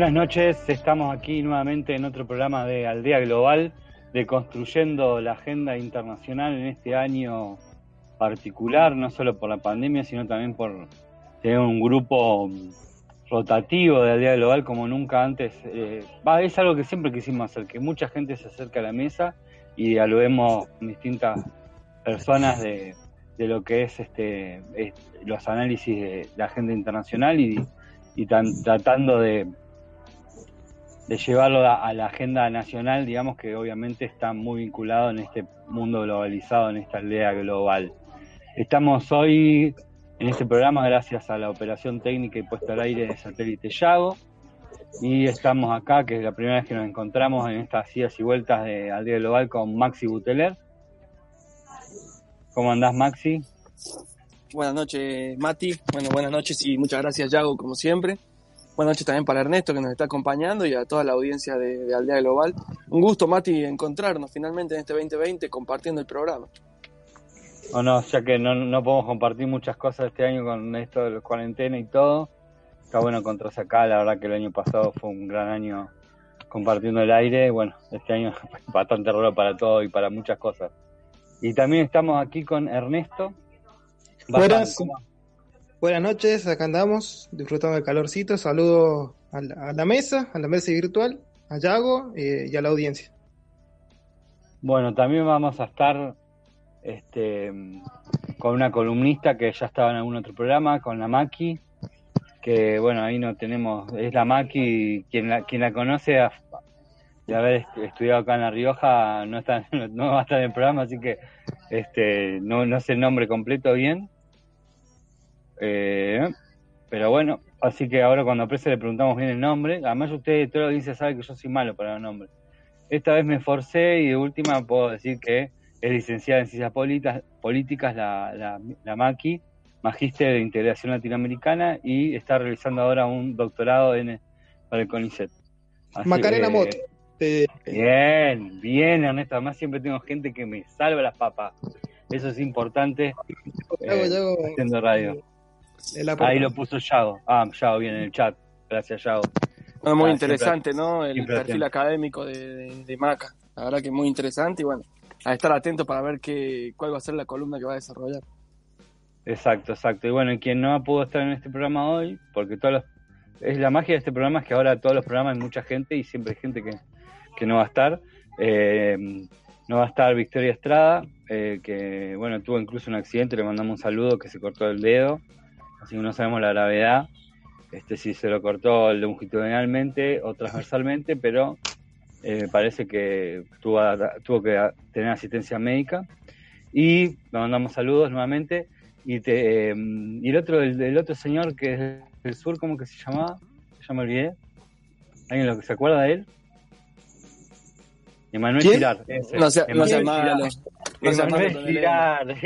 Buenas noches, estamos aquí nuevamente en otro programa de Aldea Global, de construyendo la agenda internacional en este año particular, no solo por la pandemia, sino también por tener un grupo rotativo de Aldea Global como nunca antes. Eh, es algo que siempre quisimos hacer, que mucha gente se acerque a la mesa y dialoguemos con distintas personas de, lo que es este los análisis de la agenda internacional y, y tratando de de llevarlo a, la agenda nacional, digamos que obviamente está muy vinculado en este mundo globalizado, en esta aldea global. Estamos hoy en este programa gracias a la operación técnica y puesta al aire de satélite Yago. Y estamos acá, que es la primera vez que nos encontramos en estas idas y vueltas de Aldea Global con Maxi Buteler. ¿Cómo andás, Maxi? Buenas noches, Mati. Bueno, buenas noches y muchas gracias, Yago, como siempre. Buenas noches también para Ernesto que nos está acompañando y a toda la audiencia de, Aldea Global. Un gusto, Mati, encontrarnos finalmente en este 2020 compartiendo el programa. O no, ya que no, no podemos compartir muchas cosas este año con esto de la cuarentena y todo. Está bueno encontrarse acá, la verdad que el año pasado fue un gran año compartiendo el aire. Bueno, este año es bastante raro para todo y para muchas cosas. Y también estamos aquí con Ernesto. Buenas, Buenas noches, acá andamos, disfrutando del calorcito. Saludo a la, mesa, a la mesa virtual, a Yago eh, y a la audiencia. Bueno, también vamos a estar este, con una columnista que ya estaba en algún otro programa, con la Maki, que bueno, ahí no tenemos, es la Maki, quien la, quien la conoce de haber estudiado acá en La Rioja, no, está, no va a estar en el programa, así que este, no, no sé el nombre completo bien eh, pero bueno, así que ahora cuando aprecie le preguntamos bien el nombre. Además, usted, todo lo dice, sabe que yo soy malo para los nombres. Esta vez me esforcé y de última puedo decir que es licenciada en Ciencias Políticas, la, la, la Maki, magíster de Integración Latinoamericana y está realizando ahora un doctorado en, para el CONICET. Macarena Mot. Bien, bien, Ernesto. Además, siempre tengo gente que me salva las papas. Eso es importante. Eh, haciendo radio. Ahí lo puso Yago. Ah, Yago viene en el chat. Gracias, Yago. muy interesante, ¿no? El perfil académico de, Maca. La verdad que es muy interesante y bueno, a estar atento para ver qué, cuál va a ser la columna que va a desarrollar. Exacto, exacto. Y bueno, quien no pudo estar en este programa hoy, porque todos los, es la magia de este programa es que ahora todos los programas hay mucha gente y siempre hay gente que, que no va a estar. Eh, no va a estar Victoria Estrada, eh, que bueno, tuvo incluso un accidente, le mandamos un saludo que se cortó el dedo así que no sabemos la gravedad, este si se lo cortó longitudinalmente o transversalmente, pero eh, parece que tuvo, tuvo que tener asistencia médica. Y le mandamos saludos nuevamente. Y, te, em, y el otro, el, otro señor que es del sur, ¿cómo que se llamaba? Ya me olvidé. ¿Alguien lo que se acuerda de él? Emanuel Girar. No se, no se Emanuel Girar.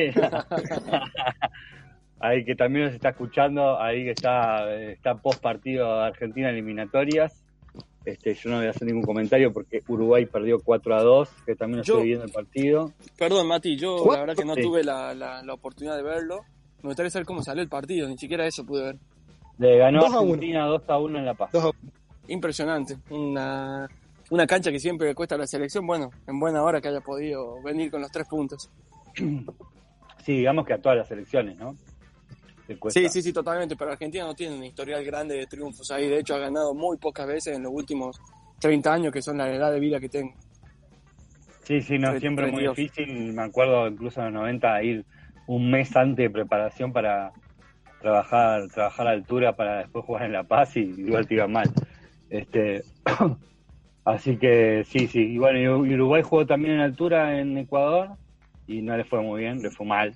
ahí que también nos está escuchando, ahí que está, está post partido Argentina eliminatorias. Este, yo no voy a hacer ningún comentario porque Uruguay perdió 4 a 2, que también estoy viendo el partido. Perdón, Mati, yo la verdad que no tuve la, la, oportunidad de verlo. Me gustaría saber cómo salió el partido, ni siquiera eso pude ver. Le ganó Argentina 2 a 1 en La Paz. Impresionante, una, una cancha que siempre cuesta a la selección. Bueno, en buena hora que haya podido venir con los tres puntos. Sí, digamos que a todas las selecciones, ¿no? Sí, sí, sí, totalmente, pero Argentina no tiene un historial grande de triunfos ahí, de hecho ha ganado muy pocas veces en los últimos 30 años, que son la edad de vida que tengo. Sí, sí, no, siempre muy difícil, me acuerdo incluso en los 90 ir un mes antes de preparación para trabajar trabajar a altura para después jugar en La Paz y igual te iba mal. Este, así que sí, sí, y bueno, Uruguay jugó también en altura en Ecuador y no le fue muy bien, le fue mal,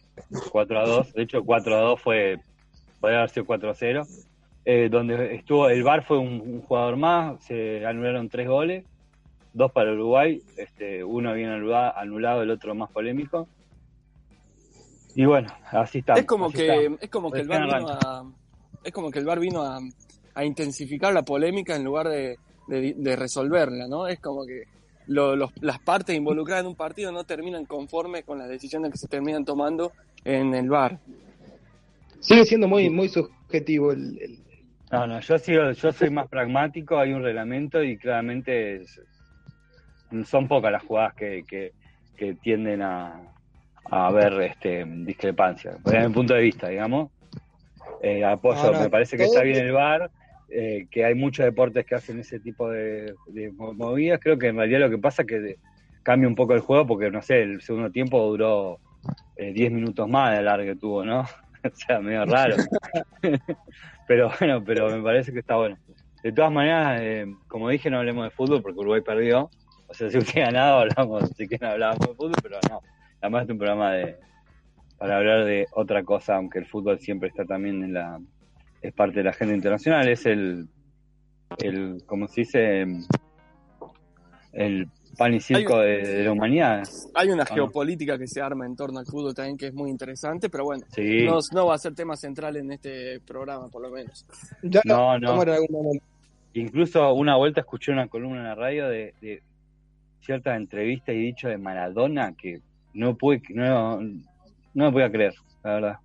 4 a 2. De hecho, 4 a 2 fue podría haber sido 4-0. Eh, donde estuvo el VAR fue un, jugador más, se anularon tres goles, dos para Uruguay, este, uno bien anulado, el otro más polémico. Y bueno, así está. Es como que, es como que el VAR vino a, es como que el VAR vino a, intensificar la polémica en lugar de, resolverla, ¿no? Es como que las partes involucradas en un partido no terminan conformes con las decisiones que se terminan tomando en el VAR. Sigue siendo muy, muy subjetivo el, No, no, yo, sigo, yo soy más pragmático, hay un reglamento y claramente son pocas las jugadas que, que, tienden a, a haber este, discrepancias, desde mi punto de vista, digamos. Eh, apoyo, me parece que está bien el VAR, eh, que hay muchos deportes que hacen ese tipo de, movidas. Creo que en realidad lo que pasa es que cambia un poco el juego porque, no sé, el segundo tiempo duró 10 eh, minutos más de largo que tuvo, ¿no? o sea, medio raro. pero bueno, pero me parece que está bueno. De todas maneras, eh, como dije, no hablemos de fútbol porque Uruguay perdió. O sea, si hubiera ganado, hablamos, si no hablábamos de fútbol, pero no. Además es un programa de, para hablar de otra cosa, aunque el fútbol siempre está también en la es parte de la agenda internacional, es el el como se dice el pan y circo de, la humanidad. Hay una geopolítica que se arma en torno al fútbol también que es muy interesante, pero bueno, no, va a ser tema central en este programa, por lo menos. no, no. Incluso una vuelta escuché una columna en la radio de, de ciertas entrevistas y dicho de Maradona que no pude, no, no me podía creer, la verdad.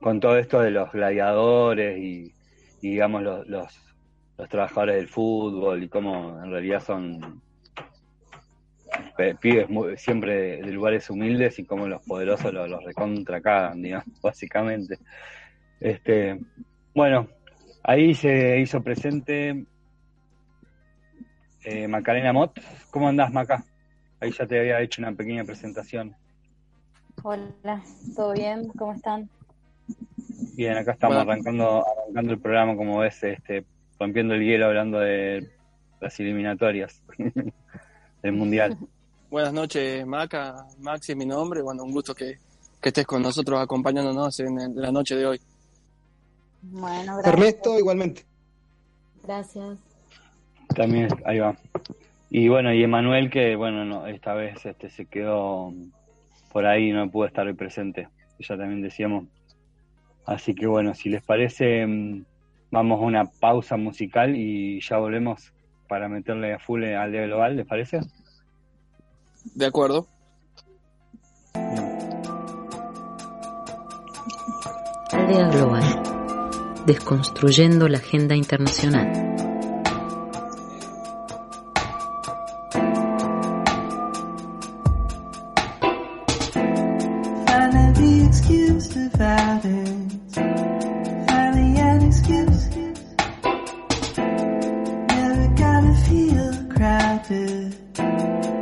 Con todo esto de los gladiadores y, digamos, los, los, trabajadores del fútbol y cómo en realidad son pibes siempre de, lugares humildes y cómo los poderosos los, los recontracagan, digamos, básicamente. Este, bueno, ahí se hizo presente eh, Macarena Mott. ¿Cómo andás, Maca? Ahí ya te había hecho una pequeña presentación. Hola, ¿todo bien? ¿Cómo están? Bien, acá estamos arrancando, arrancando el programa, como ves, este, rompiendo el hielo hablando de las eliminatorias del Mundial. Buenas noches, Maca. Maxi es mi nombre. Bueno, un gusto que, estés con nosotros acompañándonos en, la noche de hoy. Bueno, gracias. Ernesto, igualmente. Gracias. También, ahí va. Y bueno, y Emanuel, que bueno, no, esta vez este se quedó por ahí no pudo estar hoy presente, ya también decíamos. Así que bueno, si les parece, mm, vamos a una pausa musical y ya volvemos para meterle a full al día global, ¿les parece? De acuerdo. Aldea Global, desconstruyendo la agenda internacional. Seite.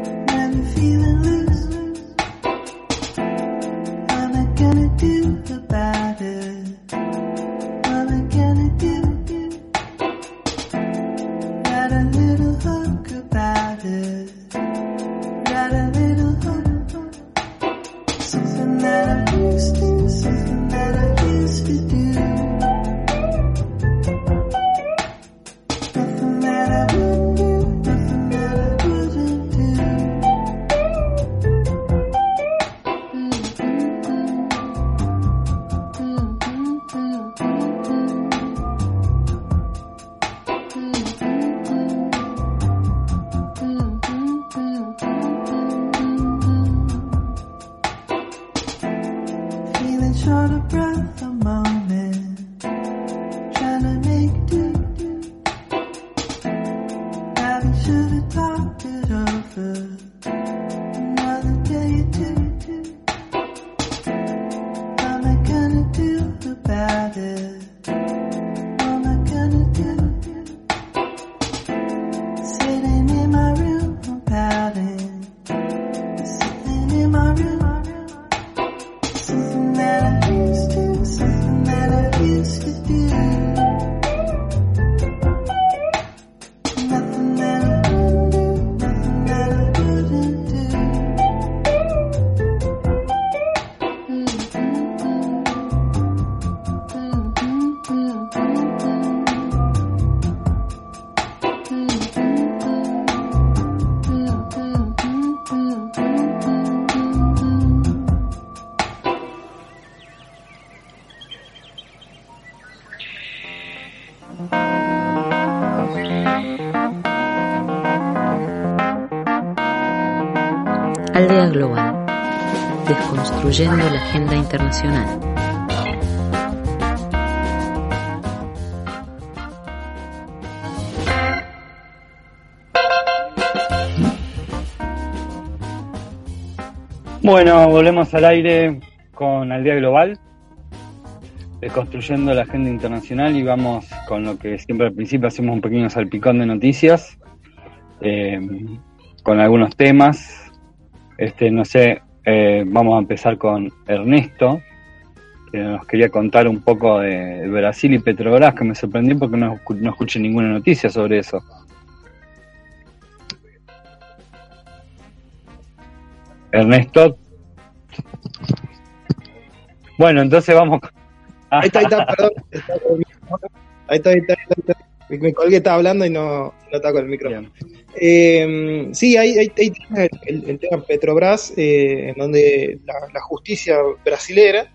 Global, desconstruyendo la agenda internacional. Bueno, volvemos al aire con Aldea Global, construyendo la agenda internacional y vamos con lo que siempre al principio hacemos un pequeño salpicón de noticias, eh, con algunos temas. Este, no sé, eh, vamos a empezar con Ernesto, que nos quería contar un poco de Brasil y Petrobras, que me sorprendió porque no, no escuché ninguna noticia sobre eso. Ernesto. Bueno, entonces vamos. Ahí está, ahí está, perdón. ahí está, ahí está, ahí está. Me colgué, estaba hablando y no, no está con el micrófono. Eh, sí, hay, hay, el, el, tema Petrobras, eh, en donde la, la justicia brasilera,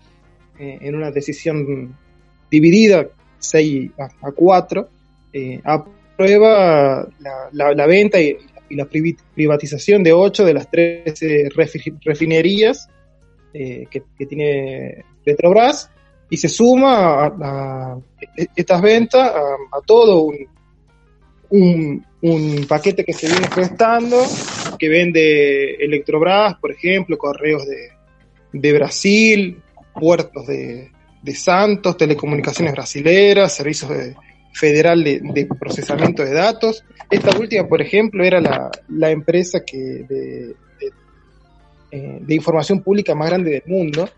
eh, en una decisión dividida 6 a, a 4, eh, aprueba la, la, la venta y, y la privatización de 8 de las 13 refinerías que, que, tiene Petrobras y se suma a, a estas ventas a, todo un, un, paquete que se viene prestando, que vende Electrobras, por ejemplo, correos de, de Brasil, puertos de, de, Santos, telecomunicaciones brasileras, servicios de, federal de, de, procesamiento de datos. Esta última, por ejemplo, era la, la empresa que de, eh, de, información pública más grande del mundo.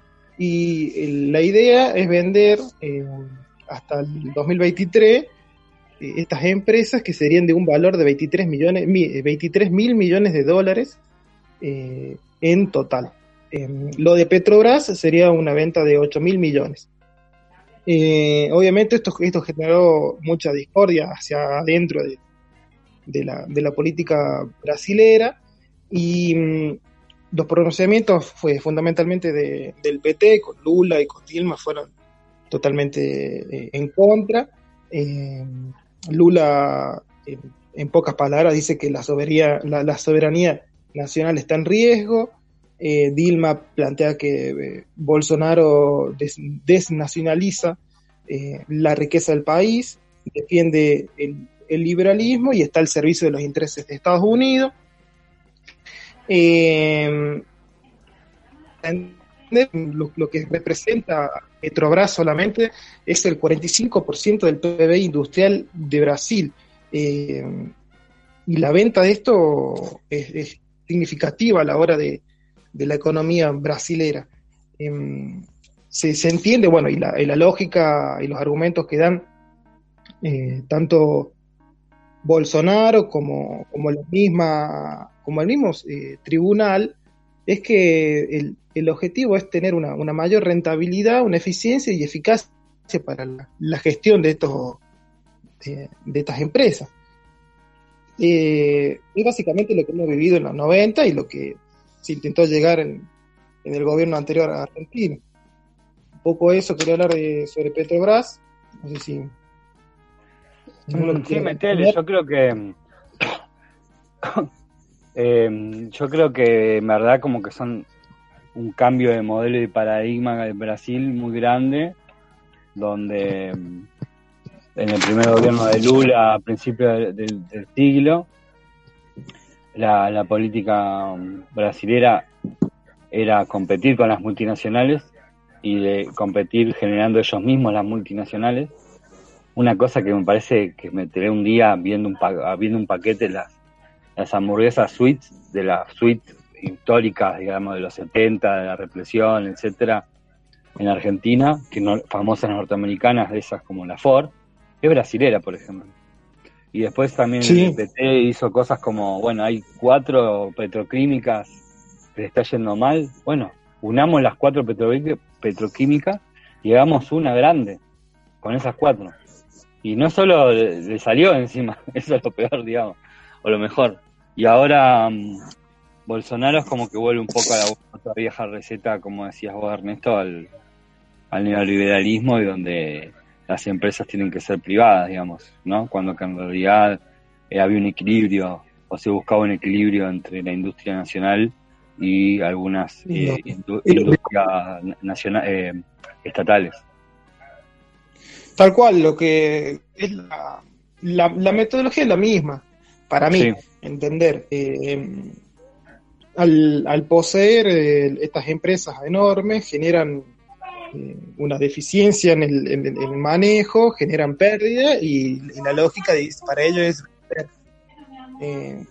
Y la idea es vender eh, hasta el 2023 eh, estas empresas que serían de un valor de 23 millones, 23 mil millones de dólares en total. lo de Petrobras sería una venta de 8 mil millones. Eh, obviamente esto, esto generó mucha discordia hacia adentro de, de, la, de la, política brasilera y mmm, los pronunciamientos fue fundamentalmente de, del PT, con Lula y con Dilma fueron totalmente eh, en contra. Eh, Lula, en pocas palabras, dice que la soberanía, la, soberanía nacional está en riesgo. Eh, Dilma plantea que eh, Bolsonaro des, desnacionaliza eh, la riqueza del país, defiende el, liberalismo y está al servicio de los intereses de Estados Unidos. Eh, lo, que representa Petrobras solamente es el 45% del PIB industrial de Brasil. Eh, y la venta de esto es, significativa a la hora de, de la economía brasilera. Eh, se, se, entiende, bueno, y la, y la, lógica y los argumentos que dan eh, tanto Bolsonaro como, como, la misma, como el mismo eh, tribunal, es que el, el, objetivo es tener una, una, mayor rentabilidad, una eficiencia y eficacia para la, la gestión de, estos, de, de estas empresas. Eh, es básicamente lo que hemos vivido en los 90 y lo que se intentó llegar en, en, el gobierno anterior a Argentina. Un poco eso, quería hablar de, sobre Petrobras. No sé si. Mm, sí, metele, yo creo que. Eh, yo creo que en verdad, como que son un cambio de modelo y paradigma de Brasil muy grande, donde en el primer gobierno de Lula a principios del, del siglo la, la política brasilera era competir con las multinacionales y de competir generando ellos mismos las multinacionales. Una cosa que me parece que me tiré un día viendo un, viendo un paquete las, las hamburguesas suites, de las suites históricas, digamos, de los 70, de la represión, etcétera, en Argentina, que no, famosas norteamericanas de esas como la Ford, es brasilera, por ejemplo. Y después también sí. el PT hizo cosas como, bueno, hay cuatro petroquímicas que le está yendo mal. Bueno, unamos las cuatro petroquímicas y hagamos una grande con esas cuatro. Y no solo le salió encima, eso es lo peor, digamos, o lo mejor. Y ahora um, Bolsonaro es como que vuelve un poco a la otra vieja receta, como decías vos, Ernesto, al, al neoliberalismo y donde las empresas tienen que ser privadas, digamos, ¿no? Cuando que en realidad eh, había un equilibrio o se buscaba un equilibrio entre la industria nacional y algunas eh, industrias nacionales estatales. Tal cual, lo que es la, la, metodología es la misma, para mí, entender. al, al, poseer estas empresas enormes, generan una deficiencia en el, en el, manejo, generan pérdida y, la lógica de, para ello es... Eh,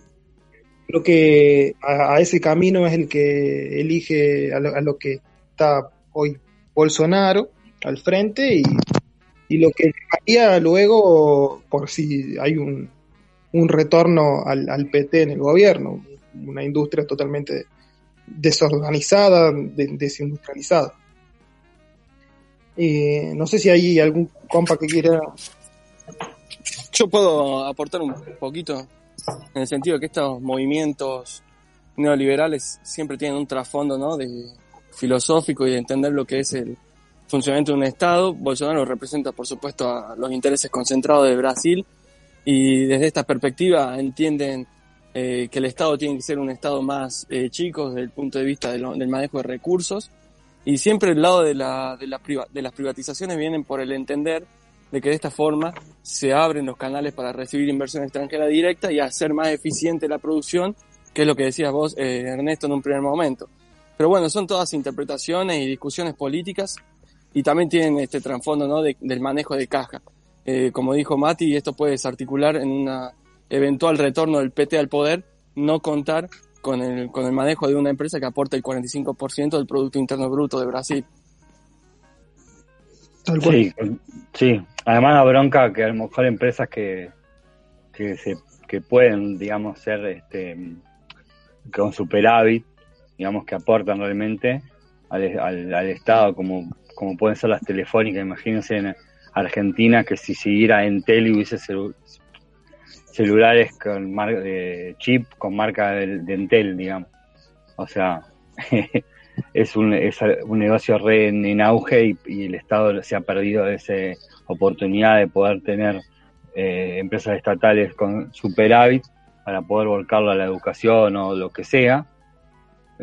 creo que a, ese camino es el que elige a lo, que está hoy Bolsonaro al frente y, y lo que haría luego por si hay un, un retorno al, al, PT en el gobierno, una industria totalmente desorganizada, desindustrializada. Eh, no sé si hay algún compa que quiera. Yo puedo aportar un poquito en el sentido que estos movimientos neoliberales siempre tienen un trasfondo ¿no? de filosófico y de entender lo que es el funcionamiento de un Estado. Bolsonaro representa, por supuesto, a los intereses concentrados de Brasil y desde esta perspectiva entienden eh, que el Estado tiene que ser un Estado más eh, chico desde el punto de vista del manejo de recursos y siempre el lado de, la, de, la de las privatizaciones vienen por el entender de que de esta forma se abren los canales para recibir inversión extranjera directa y hacer más eficiente la producción, que es lo que decías vos, eh, Ernesto, en un primer momento. Pero bueno, son todas interpretaciones y discusiones políticas y también tienen este trasfondo ¿no? del manejo de caja. Eh, como dijo Mati, esto puede desarticular en un eventual retorno del PT al poder, no contar con el, con el manejo de una empresa que aporta el 45% del Producto Interno Bruto de Brasil. Sí, sí, además la bronca que a lo mejor empresas que, que, se, que pueden, digamos, ser este, con superávit, digamos, que aportan realmente al, al, Estado, como, como pueden ser las telefónicas, imagínense en Argentina que si siguiera Entel y hubiese celulares con marca de chip con marca de, Entel, digamos. O sea, es, un, es un negocio re en, auge y, el Estado se ha perdido esa oportunidad de poder tener eh, empresas estatales con superávit para poder volcarlo a la educación o lo que sea.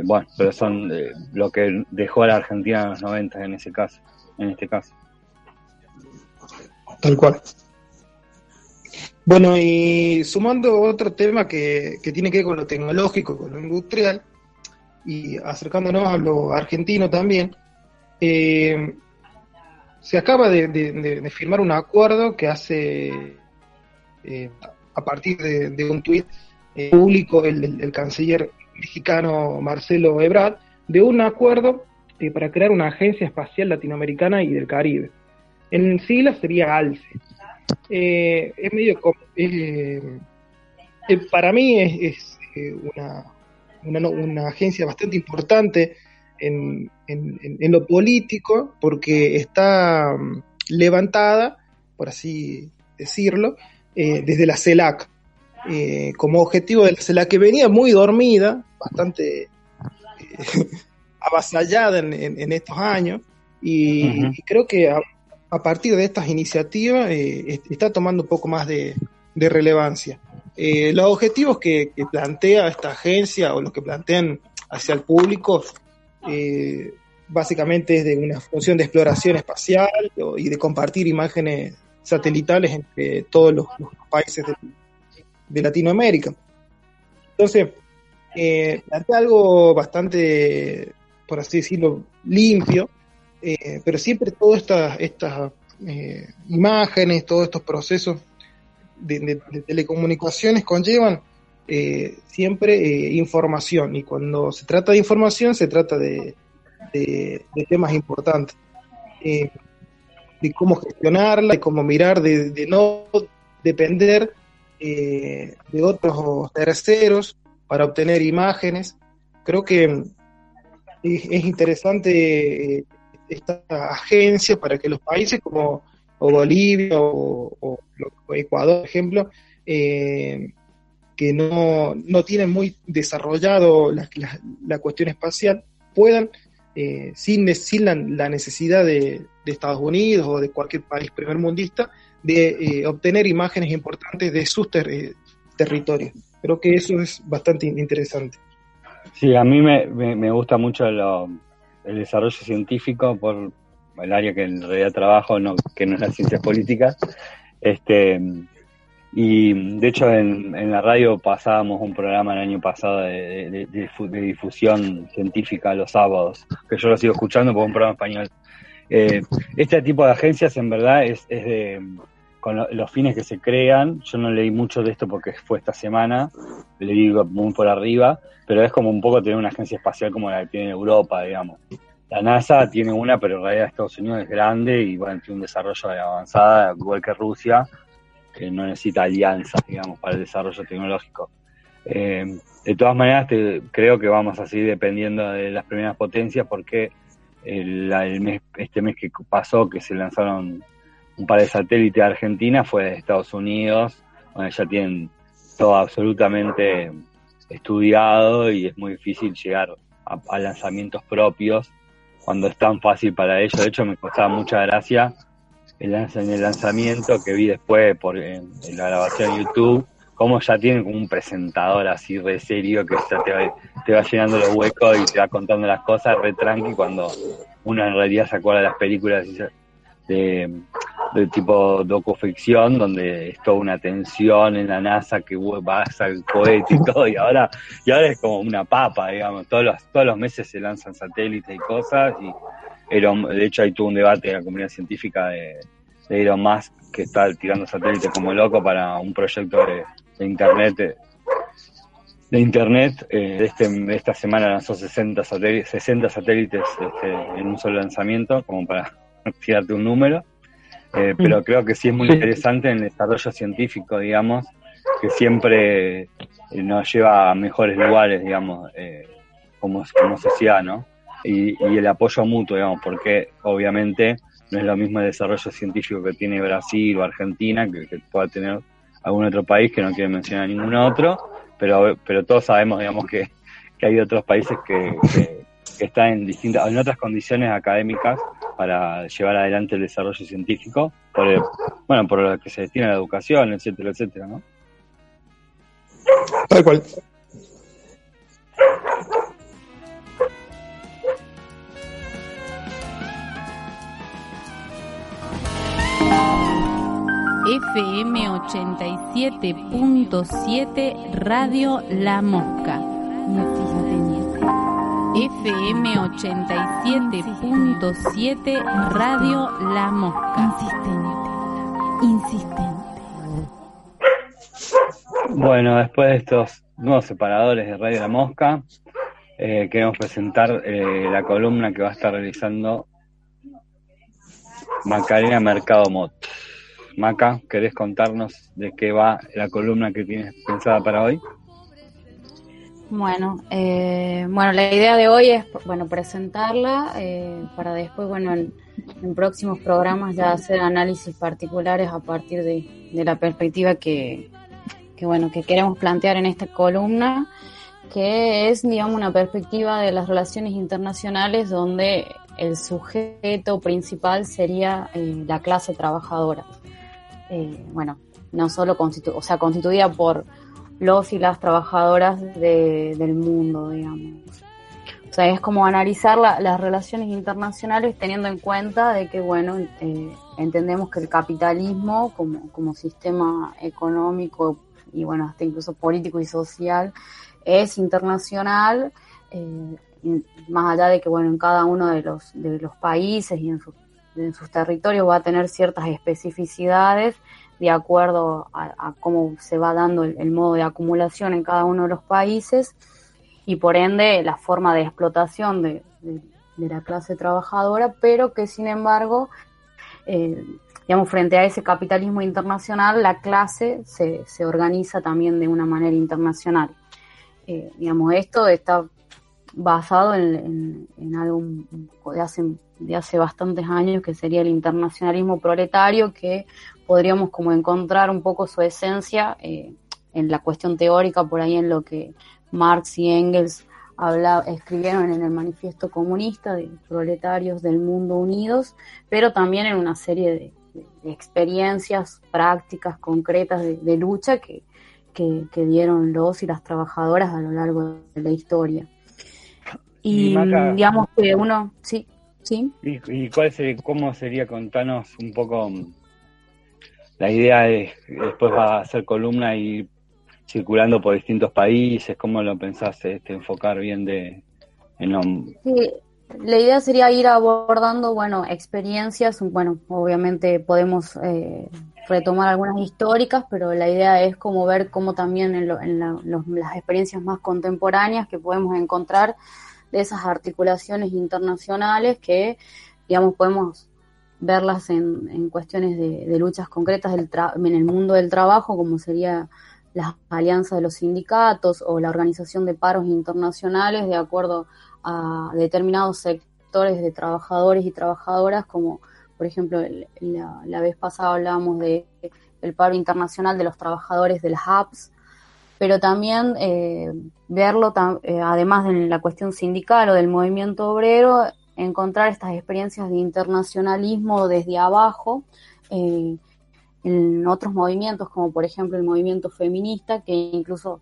Bueno, pero son eh, lo que dejó a la Argentina en los 90 en ese caso, en este caso. Tal cual. Bueno, y sumando otro tema que, tiene que ver con lo tecnológico, con lo industrial, y acercándonos a lo argentino también, eh, se acaba de, firmar un acuerdo que hace, eh, a partir de, un tuit eh, público, el, canciller mexicano Marcelo Ebrard, de un acuerdo para crear una agencia espacial latinoamericana y del Caribe. En siglas sería ALCE. Eh, es medio. Eh, eh, para mí es, una, una, agencia bastante importante en, en, lo político porque está mm, levantada, por así decirlo, desde la CELAC. como objetivo de la CELAC que venía muy dormida, bastante avasallada en, estos años, y, creo que a partir de estas iniciativas eh, está tomando un poco más de, relevancia. Eh, los objetivos que, plantea esta agencia o los que plantean hacia el público eh, básicamente es de una función de exploración espacial y de compartir imágenes satelitales entre todos los, países de, Latinoamérica. Entonces, plantea algo bastante, por así decirlo, limpio, eh, pero siempre todas estas eh, imágenes, todos estos procesos de, telecomunicaciones conllevan eh, siempre información y cuando se trata de información se trata de, temas importantes, de cómo gestionarla, de cómo mirar, de, no depender de otros terceros para obtener imágenes. Creo que es interesante esta agencia para que los países como Bolivia o, Ecuador, por ejemplo, eh, que no, tienen muy desarrollado la, cuestión espacial, puedan, eh, sin, sin la, necesidad de, Estados Unidos o de cualquier país primermundista, de eh, obtener imágenes importantes de sus territorios. Creo que eso es bastante interesante. Sí, a mí me, me, gusta mucho el desarrollo científico por el área que en realidad trabajo, no, que no es la ciencia política. Este, y de hecho en, en, la radio pasábamos un programa el año pasado de, de, difusión científica los sábados, que yo lo sigo escuchando por un programa español. Eh, este tipo de agencias en verdad es, es de, con los fines que se crean, yo no leí mucho de esto porque fue esta semana, leí muy por arriba, pero es como un poco tener una agencia espacial como la que tiene Europa, digamos. La NASA tiene una, pero en realidad Estados Unidos es grande y bueno, tiene un desarrollo de avanzada, igual que Rusia, que no necesita alianzas, digamos, para el desarrollo tecnológico. Eh, de todas maneras, creo que vamos a seguir dependiendo de las primeras potencias porque el, mes, este mes que pasó, que se lanzaron un par de satélites de Argentina, fue de Estados Unidos, donde ya tienen todo absolutamente estudiado y es muy difícil llegar a, lanzamientos propios cuando es tan fácil para ellos. De hecho, me costaba mucha gracia el, en el lanzamiento que vi después por en, la grabación en YouTube, como ya tienen como un presentador así re serio que te, va, te va llenando los huecos y te va contando las cosas re tranqui cuando uno en realidad se acuerda de las películas de, de tipo docuficción, donde es toda una tensión en la NASA que va al cohete y todo, y ahora, y ahora es como una papa, digamos, todos los, todos los meses se lanzan satélites y cosas, y de hecho hay todo un debate en la comunidad científica de, de Elon Musk que está tirando satélites como loco para un proyecto de, internet de internet eh, este, esta semana lanzó 60 satélites, 60 satélites este, en un solo lanzamiento como para tirarte un número eh, pero mm. creo que sí es muy interesante en el desarrollo científico, digamos, que siempre eh, nos lleva a mejores lugares, digamos, eh, como, como sociedad, ¿no? Y, el apoyo mutuo, digamos, porque obviamente no es lo mismo el desarrollo científico que tiene Brasil o Argentina, que, pueda tener algún otro país que no quiere mencionar ningún otro, pero, pero todos sabemos, digamos, que, que hay otros países que, que, que están en distintas, en otras condiciones académicas para llevar adelante el desarrollo científico, por bueno, por lo que se destina a la educación, etcétera, etcétera, ¿no? Tal cual. FM 87.7 Radio La Mosca. FM 87.7 Radio La Mosca. Insistente. Insistente. Bueno, después de estos nuevos separadores de Radio La Mosca, eh, queremos presentar eh, la columna que va a estar realizando Macarena Mercado Mot. Maca, ¿querés contarnos de qué va la columna que tienes pensada para hoy? Bueno, eh, bueno, la idea de hoy es, bueno, presentarla eh, para después, bueno, en, próximos programas ya hacer análisis particulares a partir de, la perspectiva que, que, bueno, que queremos plantear en esta columna, que es, digamos, una perspectiva de las relaciones internacionales donde el sujeto principal sería eh, la clase trabajadora. bueno, no solo constitu o sea, constituida por los y las trabajadoras del mundo, digamos. O sea, es como analizar las relaciones internacionales teniendo en cuenta de que, bueno, eh, entendemos que el capitalismo como, como sistema económico y, bueno, hasta incluso político y social es internacional, eh, más allá de que, bueno, en cada uno de los, de los países y en, en sus territorios va a tener ciertas especificidades de acuerdo a, cómo se va dando el, modo de acumulación en cada uno de los países y por ende la forma de explotación de, la clase trabajadora, pero que sin embargo, eh, digamos, frente a ese capitalismo internacional, la clase se, se organiza también de una manera internacional. Eh, digamos, esto está basado en, algo de hace, de hace bastantes años, que sería el internacionalismo proletario, que podríamos como encontrar un poco su esencia eh, en la cuestión teórica, por ahí en lo que Marx y Engels habla, escribieron en el manifiesto comunista de proletarios del mundo unidos, pero también en una serie de, experiencias prácticas, concretas de, lucha que, que, dieron los y las trabajadoras a lo largo de la historia. Y, digamos que uno, sí, sí. ¿Y, cuál sería, cómo sería, contanos un poco la idea de después va a hacer columna y circulando por distintos países, ¿cómo lo pensaste este, enfocar bien de en Sí, la idea sería ir abordando, bueno, experiencias, bueno, obviamente podemos eh, retomar algunas históricas, pero la idea es como ver cómo también en, las experiencias más contemporáneas que podemos encontrar de esas articulaciones internacionales que, digamos, podemos verlas en, cuestiones de, luchas concretas del en el mundo del trabajo, como sería las alianzas de los sindicatos o la organización de paros internacionales de acuerdo a determinados sectores de trabajadores y trabajadoras, como por ejemplo la, vez pasada hablábamos de el paro internacional de los trabajadores de las apps, pero también eh, verlo, eh, además de la cuestión sindical o del movimiento obrero, encontrar estas experiencias de internacionalismo desde abajo eh, en otros movimientos, como por ejemplo el movimiento feminista, que incluso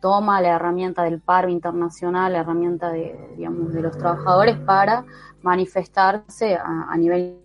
toma la herramienta del paro internacional, la herramienta de, digamos, de los trabajadores para manifestarse a, nivel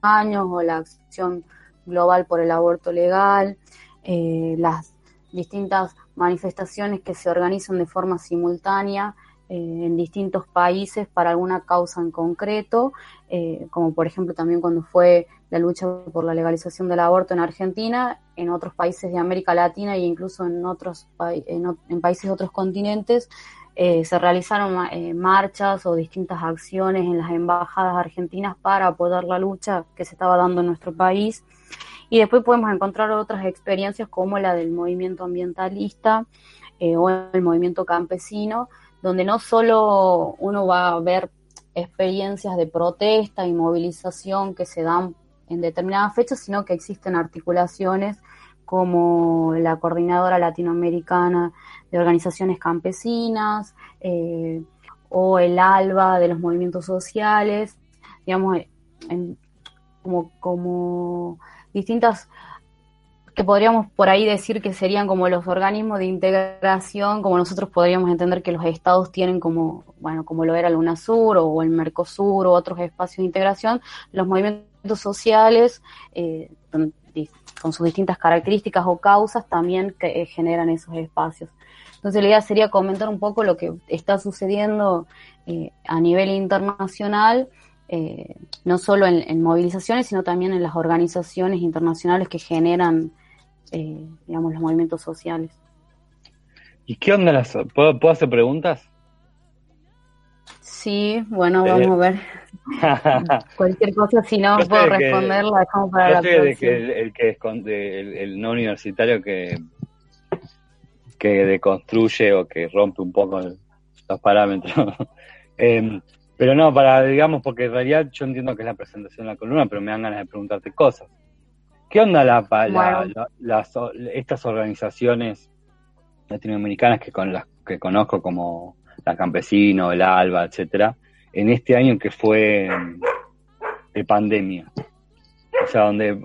años o la acción global por el aborto legal, las distintas manifestaciones que se organizan de forma simultánea eh, en distintos países para alguna causa en concreto, eh, como por ejemplo también cuando fue la lucha por la legalización del aborto en Argentina, en otros países de América Latina e incluso en otros en, países de otros continentes, eh, se realizaron marchas o distintas acciones en las embajadas argentinas para apoyar la lucha que se estaba dando en nuestro país. Y después podemos encontrar otras experiencias como la del movimiento ambientalista o el movimiento campesino, donde no solo uno va a ver experiencias de protesta y movilización que se dan en determinadas fechas, sino que existen articulaciones como la Coordinadora Latinoamericana de Organizaciones Campesinas eh, o el ALBA de los movimientos sociales, digamos, como distintas que podríamos por ahí decir que serían como los organismos de integración, como nosotros podríamos entender que los estados tienen como, bueno, como lo era el UNASUR o el Mercosur o otros espacios de integración, los movimientos sociales, eh, con sus distintas características o causas, también que, eh, generan esos espacios. Entonces la idea sería comentar un poco lo que está sucediendo eh, a nivel internacional, no solo en, movilizaciones, sino también en las organizaciones internacionales que generan eh, digamos, los movimientos sociales. ¿Y qué onda las... ¿Puedo, ¿puedo hacer preguntas? Sí, bueno, vamos a ver. Cualquier cosa, si no puedo responderla, dejamos para la próxima. que el, que el, no universitario que, que deconstruye o que rompe un poco los parámetros. Em, pero no, para, digamos, porque en realidad yo entiendo que es la presentación de la columna, pero me dan ganas de preguntarte cosas. ¿Qué onda la, las, estas organizaciones latinoamericanas que, con las que conozco como la Campesino, el ALBA, etcétera, en este año que fue de pandemia? O sea, donde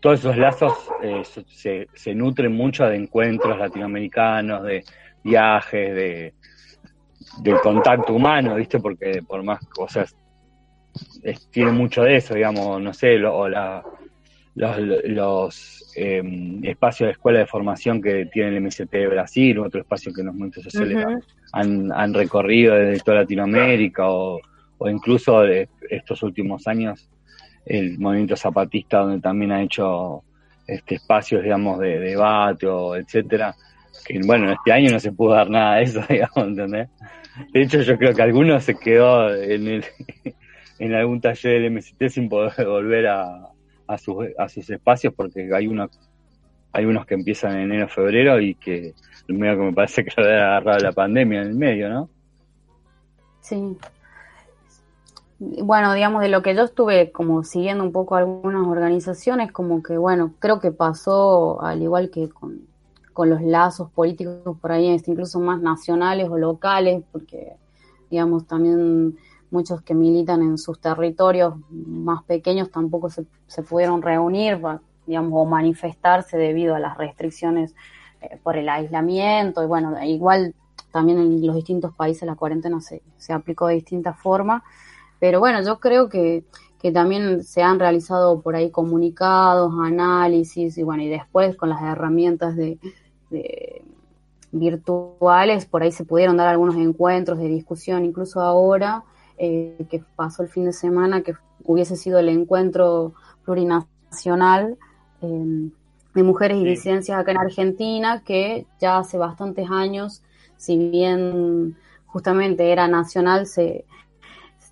todos esos lazos eh, se, se, nutren mucho de encuentros latinoamericanos, de viajes, de, contacto humano, ¿viste? Porque por más cosas, tiene mucho de eso, digamos, no sé, o la los, em, espacios de escuela de formación que tiene el MST de Brasil, otro espacio que los movimientos sociales han, han, recorrido desde toda Latinoamérica o, incluso de estos últimos años el movimiento zapatista donde también ha hecho este espacios digamos de, debate o etcétera que bueno este año no se pudo dar nada de eso digamos ¿entendés? De hecho yo creo que alguno se quedó en el en algún taller del MST sin poder volver a, a sus, a sus espacios porque hay unos hay unos que empiezan en enero febrero y que medio que me parece que lo ha agarrado la pandemia en el medio, ¿no? Sí. Bueno, digamos, de lo que yo estuve como siguiendo un poco algunas organizaciones, como que, bueno, creo que pasó al igual que con, con los lazos políticos por ahí, este, incluso más nacionales o locales, porque, digamos, también muchos que militan en sus territorios más pequeños tampoco se, se pudieron reunir, digamos, o manifestarse debido a las restricciones eh, por el aislamiento. Y bueno, igual también en los distintos países la cuarentena se, se aplicó de distintas formas. Pero bueno, yo creo que, que también se han realizado por ahí comunicados, análisis y bueno, y después con las herramientas de, de virtuales, por ahí se pudieron dar algunos encuentros de discusión, incluso ahora eh, que pasó el fin de semana, que hubiese sido el encuentro plurinacional eh, de mujeres y Sí. disidencias acá en Argentina, que ya hace bastantes años, si bien justamente era nacional, se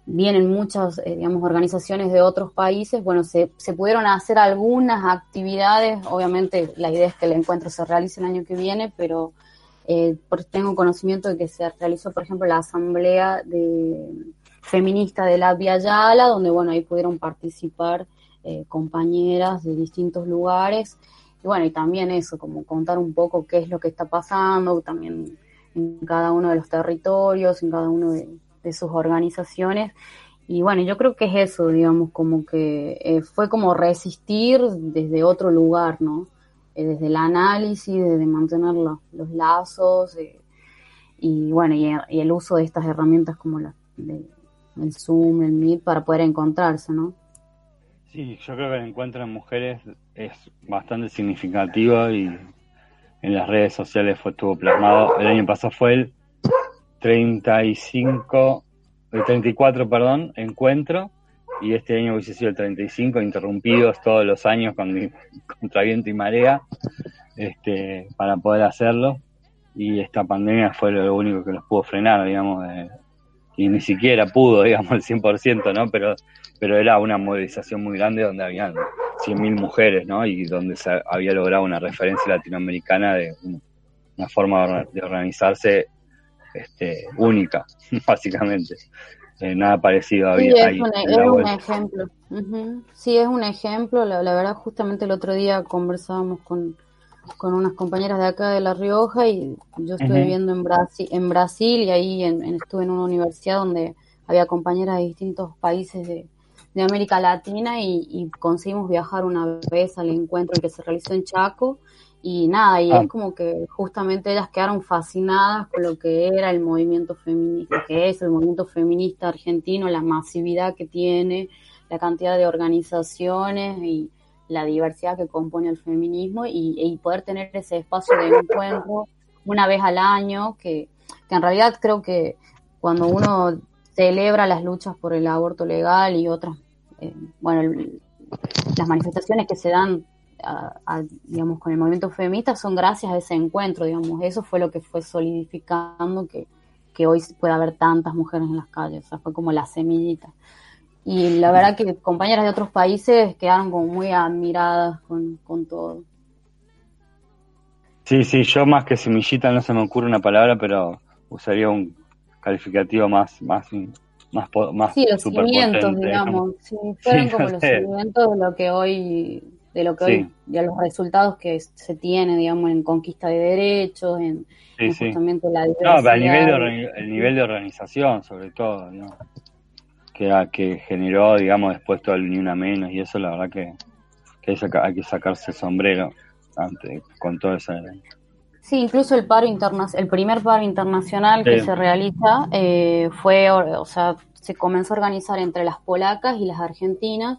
vienen muchas, eh, digamos, organizaciones de otros países, bueno, se, se pudieron hacer algunas actividades, obviamente la idea es que el encuentro se realice el año que viene, pero eh, tengo conocimiento de que se realizó, por ejemplo, la asamblea de, feminista de la Via donde, bueno, ahí pudieron participar eh, compañeras de distintos lugares, y bueno, y también eso, como contar un poco qué es lo que está pasando, también en cada uno de los territorios, en cada uno de, de sus organizaciones. Y bueno, yo creo que es eso, digamos, como que eh, fue como resistir desde otro lugar, ¿no? Eh, desde el análisis, desde mantener los, los lazos, eh, y bueno, y, el uso de estas herramientas como la, el Zoom, el Meet, para poder encontrarse, ¿no? Sí, yo creo que el encuentro en mujeres es bastante significativo y en las redes sociales fue, estuvo plasmado. El año pasado fue el 35, el 34, perdón, encuentro y este año hubiese sido el 35, interrumpidos todos los años con, contra viento y marea este, para poder hacerlo y esta pandemia fue lo único que los pudo frenar, digamos, de- y ni siquiera pudo, digamos, el 100%, ¿no? Pero pero era una movilización muy grande donde habían 100.000 mujeres, ¿no? Y donde se había logrado una referencia latinoamericana de un- una forma de organizarse este, única, básicamente. Eh, nada parecido Sí, había es, ahí un, en es un ejemplo. Sí, es un ejemplo. La, la verdad, justamente el otro día conversábamos con, con unas compañeras de acá de La Rioja y yo estuve Ujú. viviendo en Brasil, en Brasil y ahí en- en- estuve en una universidad donde había compañeras de distintos países de, de América Latina y, y conseguimos viajar una vez al encuentro que se realizó en Chaco y nada, y Ah. es como que justamente ellas quedaron fascinadas con lo que era el movimiento feminista, que es el movimiento feminista argentino, la masividad que tiene, la cantidad de organizaciones y la diversidad que compone el feminismo y, y poder tener ese espacio de encuentro una vez al año, que, que en realidad creo que cuando uno celebra las luchas por el aborto legal y otras, eh, bueno, el- las manifestaciones que se dan a- a, digamos, con el movimiento feminista son gracias a ese encuentro, digamos, eso fue lo que fue solidificando que, que hoy pueda haber tantas mujeres en las calles, o sea, fue como la semillita. Y la verdad que compañeras de otros países quedaron como muy admiradas con, con todo. Sí, sí, yo más que semillita no se me ocurre una palabra, pero usaría un calificativo más, más, más, más Sí, los cimientos, digamos, sí, fueron Sí, como no los cimientos de lo que hoy, de lo que Sí. hoy, de los resultados que se tiene, digamos, en conquista de derechos, en, Sí, en sí. justamente la No, diversidad. el nivel de, el nivel de organización, sobre todo, ¿no? que, que generó, digamos, después todo el Ni Una Menos y eso, la verdad que, que hay, que sacarse el sombrero ante, con todo eso. Sí, incluso el paro interna el primer paro internacional que se realiza eh, fue, o sea, se comenzó a organizar entre las polacas y las argentinas,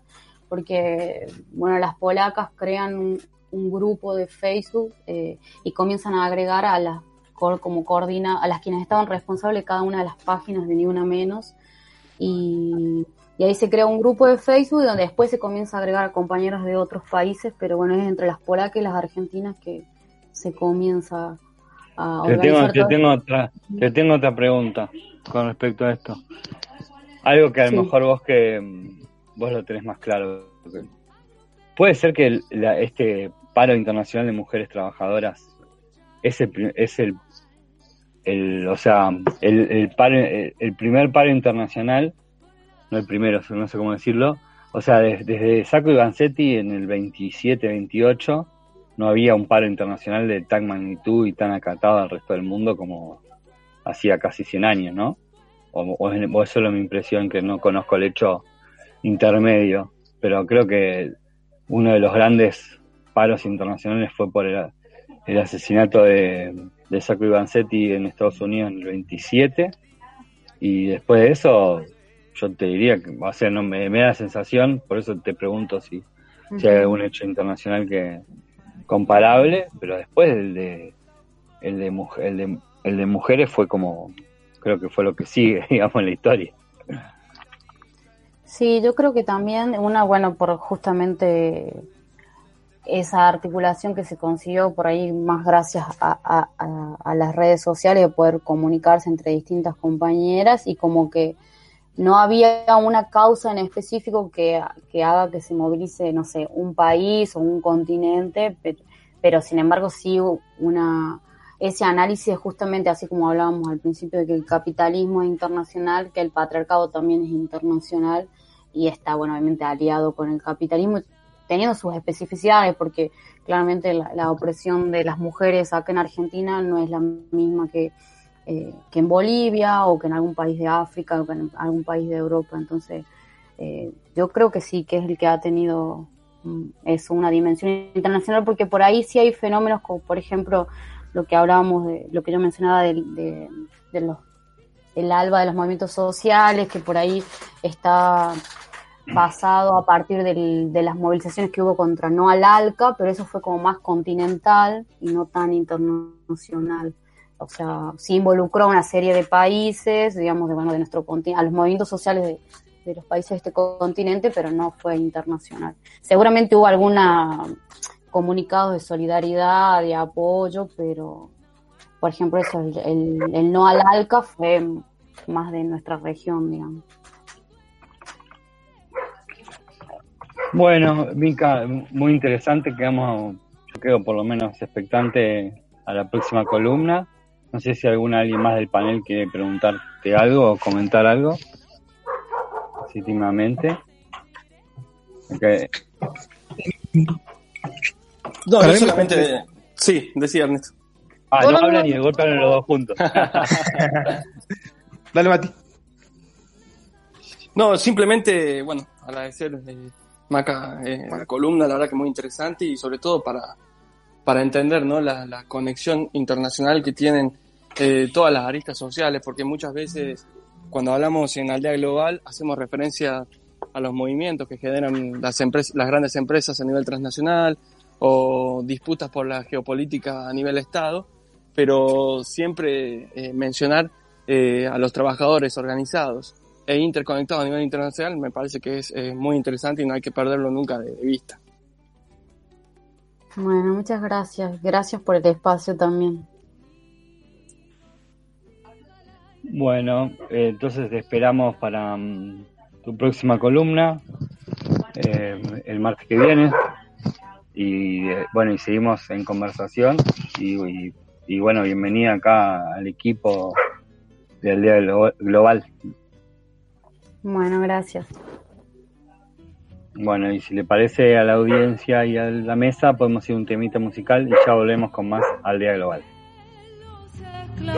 porque, bueno, las polacas crean un, un grupo de Facebook eh, y comienzan a agregar a las co- como coordina a las quienes estaban responsables cada una de las páginas de Ni Una Menos y, y ahí se crea un grupo de Facebook donde después se comienza a agregar a compañeros de otros países, pero bueno, es entre las polacas y las argentinas que se comienza a Te tengo, organizar te, tengo otra, te tengo otra pregunta con respecto a esto. Algo que a lo Sí. mejor vos que mm, vos lo tenés más claro. Puede ser que el- la- este paro internacional de mujeres trabajadoras es el, es el, o sea, el, el, paro, el, primer paro internacional, no el primero, no sé cómo decirlo, o sea, des- desde Sacco y Vanzetti en el 27-28 no había un paro internacional de tal magnitud y tan acatado al resto del mundo como hacía casi 100 años, ¿no? O es solo mi impresión que no conozco el hecho intermedio, pero creo que uno de los grandes paros internacionales fue por el, el asesinato de, de Sacco Ivanzetti en Estados Unidos en el 27 y después de eso yo te diría que, o sea, no me, da la sensación, por eso te pregunto si, si hay algún hecho internacional que comparable, pero después el de el de, el de, el de mujeres fue como creo que fue lo que sigue, digamos, en la historia. Sí, yo creo que también una, bueno, por justamente esa articulación que se consiguió por ahí más gracias a, las redes sociales de poder comunicarse entre distintas compañeras y como que no había una causa en específico que, haga que se movilice, no sé, un país o un continente, pero, sin embargo sí una ese análisis justamente así como hablábamos al principio de que el capitalismo es internacional, que el patriarcado también es internacional y está, bueno, obviamente aliado con el capitalismo, teniendo sus especificidades, porque claramente la, opresión de las mujeres acá en Argentina no es la misma que, eh, que en Bolivia o que en algún país de África o que en algún país de Europa. Entonces, eh, yo creo que sí, que es el que ha tenido mm, eso, una dimensión internacional, porque por ahí sí hay fenómenos como, por ejemplo, lo que hablábamos de, lo que yo mencionaba de, de, de los el alba de los movimientos sociales, que por ahí está basado a partir de las movilizaciones que hubo contra no al ALCA, pero eso fue como más continental y no tan internacional. O sea, sí involucró a una serie de países, digamos, de, bueno, de nuestro a los movimientos sociales de, los países de este continente, pero no fue internacional. Seguramente hubo alguna comunicados de solidaridad, de apoyo, pero, por ejemplo, eso, el, el no al ALCA fue más de nuestra región, digamos. Bueno, Mica, muy interesante. Quedamos, yo quedo por lo menos expectante a la próxima columna. No sé si alguna alguien más del panel quiere preguntarte algo o comentar algo. Legítimamente. No, yo solamente. Sí, decía Ernesto. Ah, no, hablan y de golpe hablan los dos juntos. Dale, Mati. No, simplemente, bueno, agradecer eh, Maca, eh, la columna, la verdad que muy interesante y sobre todo para, para entender ¿no? la, conexión internacional que tienen eh, todas las aristas sociales, porque muchas veces cuando hablamos en aldea global hacemos referencia a los movimientos que generan las, empresas, las grandes empresas a nivel transnacional o disputas por la geopolítica a nivel Estado, pero siempre eh, mencionar a los trabajadores organizados e interconectado a nivel internacional me parece que es eh, muy interesante y no hay que perderlo nunca de, vista. Bueno, muchas gracias. Gracias por el espacio también. Bueno, eh, entonces te esperamos para mm, tu próxima columna eh, el martes que viene. Y bueno, y seguimos en conversación. Y, y bueno, bienvenida acá al equipo del Día Global bueno, gracias. Bueno, y si le parece a la audiencia y a la mesa, podemos ir un temita musical y ya volvemos con más al Día Global. día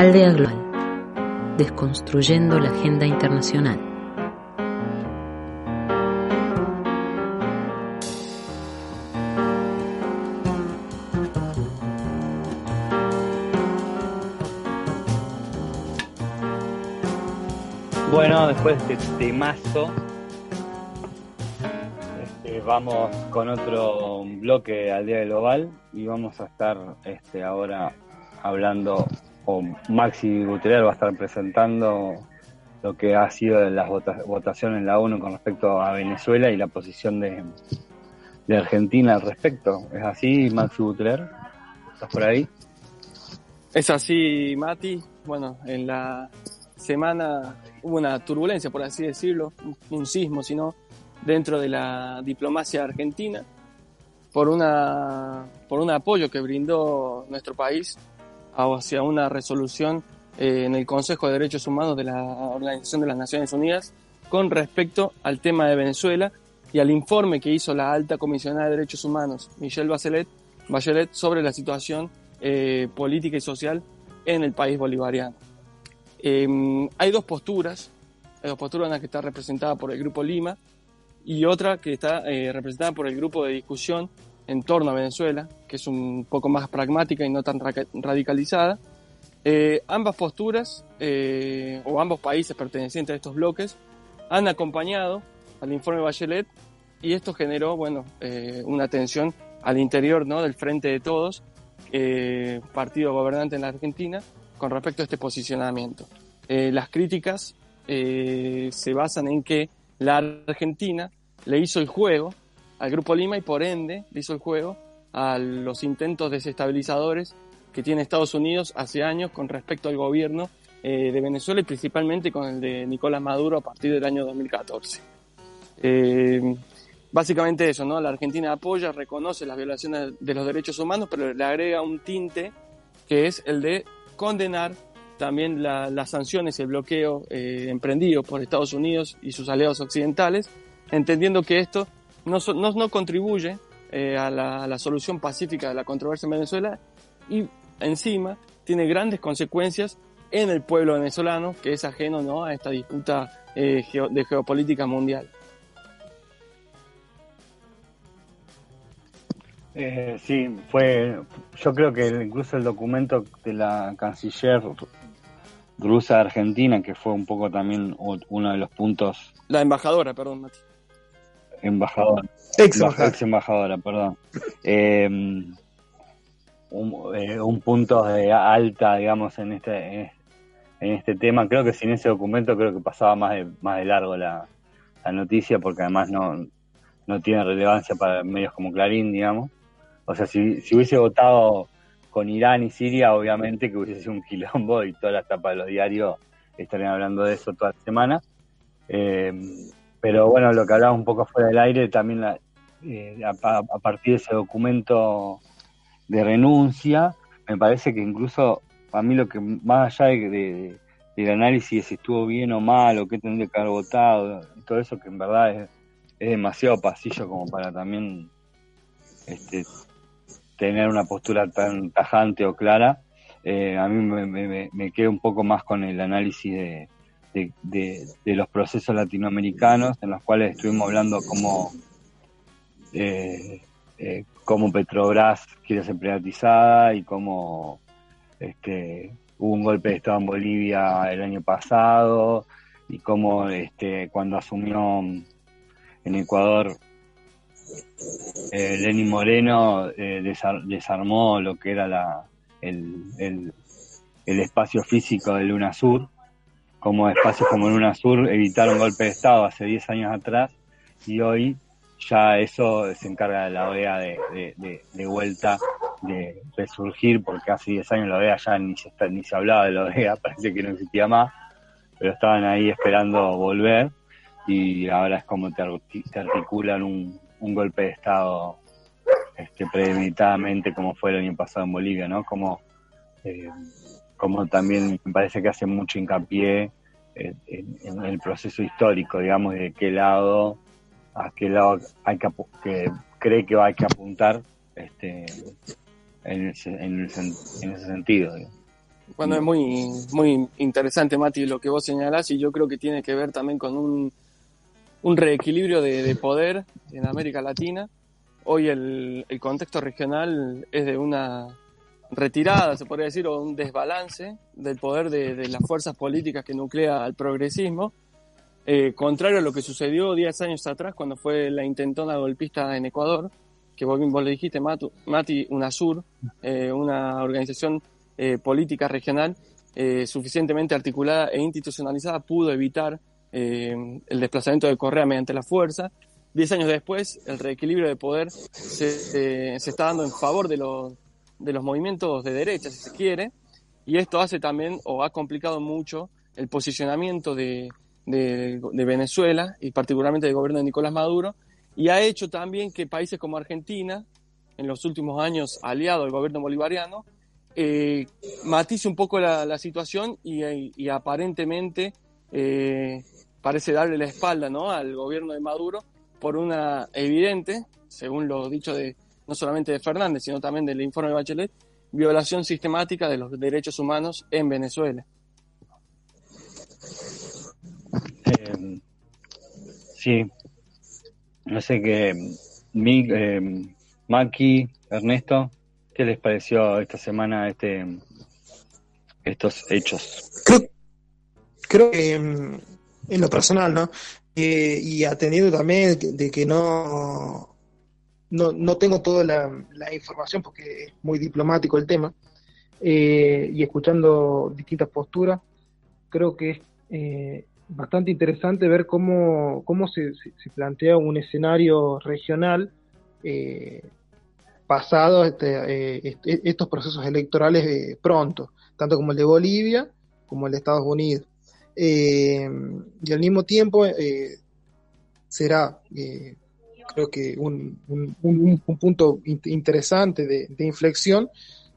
Aldea Global. Desconstruyendo la agenda internacional. Bueno, después de este temazo, este, vamos con otro bloque al Día Global y vamos a estar este, ahora hablando, Maxi Gutiérrez va a estar presentando lo que ha sido las vota- votaciones en la ONU con respecto a Venezuela y la posición de, Argentina al respecto. ¿Es así, Maxi Gutiérrez? ¿Estás por ahí? Es así, Mati. Bueno, en la semana hubo una turbulencia, por así decirlo, un sismo, sino dentro de la diplomacia argentina, por, una, por un apoyo que brindó nuestro país hacia una resolución eh, en el Consejo de Derechos Humanos de la Organización de las Naciones Unidas con respecto al tema de Venezuela y al informe que hizo la alta comisionada de Derechos Humanos, Michelle Bachelet, Bachelet sobre la situación eh, política y social en el país bolivariano. Eh, hay dos posturas, hay dos posturas, una que está representada por el Grupo Lima y otra que está eh, representada por el Grupo de Discusión en torno a Venezuela, que es un poco más pragmática y no tan ra- radicalizada. Eh, ambas posturas, eh, o ambos países pertenecientes a estos bloques, han acompañado al informe Bachelet y esto generó, bueno, eh, una tensión al interior ¿no? del Frente de Todos, partido gobernante en la Argentina, con respecto a este posicionamiento. Las críticas se basan en que la Argentina le hizo el juego al Grupo Lima y por ende le hizo el juego a los intentos desestabilizadores que tiene Estados Unidos hace años con respecto al gobierno eh, de Venezuela y principalmente con el de Nicolás Maduro a partir del año 2014. Eh, básicamente eso, ¿no? La Argentina apoya, reconoce las violaciones de los derechos humanos, pero le agrega un tinte que es el de condenar también la- las sanciones y el bloqueo eh, por Estados Unidos y sus aliados occidentales, entendiendo que esto no, no, no contribuye eh, a, la, a la solución pacífica de la controversia en Venezuela y encima tiene grandes consecuencias en el pueblo venezolano, que es ajeno ¿no? a esta disputa eh, geo- de geopolítica mundial. Eh, sí, fue. Yo creo que incluso el documento de la canciller rusa de Argentina, que fue un poco también uno de los puntos La embajadora, perdón, Mati. Embajadora, Ex Emba- embajadora. ex embajadora, perdón. Eh, un, eh, un punto de alta, digamos, en este en este tema. Creo que sin ese documento creo que pasaba más de, más de largo la, la noticia, porque además no, no tiene relevancia para medios como Clarín, digamos. O sea, si, si hubiese votado con Irán y Siria, obviamente que hubiese sido un quilombo y todas las tapas de los diarios estarían hablando de eso toda la semana. Eh, pero bueno, lo que hablaba un poco fuera del aire, también la- eh, a, partir de ese documento de renuncia, me parece que incluso a mí lo que más allá de, de- del análisis de si estuvo bien o mal o qué tendría que haber votado, todo eso que en verdad es, es demasiado pasillo como para también este, tener una postura tan tajante o clara, eh, a mí me, me, me quedo un poco más con el análisis de, de, de- los procesos latinoamericanos en los cuales estuvimos hablando como eh, eh, cómo Petrobras quiere ser privatizada y cómo este, hubo un golpe de Estado en Bolivia el año pasado y cómo este, cuando asumió en Ecuador eh, Lenín Moreno eh, desar- desarmó lo que era la, el- el espacio físico de Luna Sur, como espacios como Luna Sur evitaron golpe de Estado hace 10 años atrás y hoy ya eso se encarga de la OEA de, de- vuelta, de resurgir, porque hace 10 años la OEA ya ni se, ni se hablaba de la OEA, parece que no existía más, pero estaban ahí esperando volver y ahora es como te, te articulan un, un golpe de Estado este, premeditadamente como fue el año pasado en Bolivia, ¿no? Como, eh, como también me parece que hace mucho hincapié en, en- el proceso histórico, digamos, de qué lado, a qué lado hay que, que cree que hay que apuntar este, en, ese, en ese sentido. digamos. Bueno, es muy, muy interesante, Mati, lo que vos señalás y yo creo que tiene que ver también con un, un reequilibrio de, de poder en América Latina. Hoy el, el contexto regional es de una retirada, se podría decir, o un desbalance del poder de, las fuerzas políticas que nuclea al progresismo, eh, contrario a lo que sucedió 10 años atrás cuando fue la intentona golpista en Ecuador, que vos, le dijiste, Mati, UNASUR, eh, una organización eh, política regional eh, suficientemente articulada e institucionalizada pudo evitar el desplazamiento de Correa mediante la fuerza. Diez años después, el reequilibrio de poder se, se está dando en favor de los, de los movimientos de derecha, si se quiere, y esto hace también, o ha complicado mucho, el posicionamiento de, de, Venezuela, y particularmente del gobierno de Nicolás Maduro, y ha hecho también que países como Argentina, en los últimos años aliado al gobierno bolivariano, eh, matice un poco la, situación y, y aparentemente eh, parece darle la espalda ¿no? al gobierno de Maduro por una evidente, según lo dicho de no solamente de Fernández, sino también del informe de Bachelet, violación sistemática de los derechos humanos en Venezuela. Eh, sí, no sé qué, eh, Maki, Ernesto, ¿qué les pareció esta semana este estos hechos? Creo, creo que mm, en lo personal, ¿no? Eh, y atendiendo también de que no, no, no tengo toda la, información porque es muy diplomático el tema, eh, y escuchando distintas posturas, creo que es eh, bastante interesante ver cómo, cómo se, plantea un escenario regional eh, pasado este, est- estos procesos electorales pronto, tanto como el de Bolivia como el de Estados Unidos. Y al mismo tiempo será, creo que, un, un- un- un punto in- interesante de, inflexión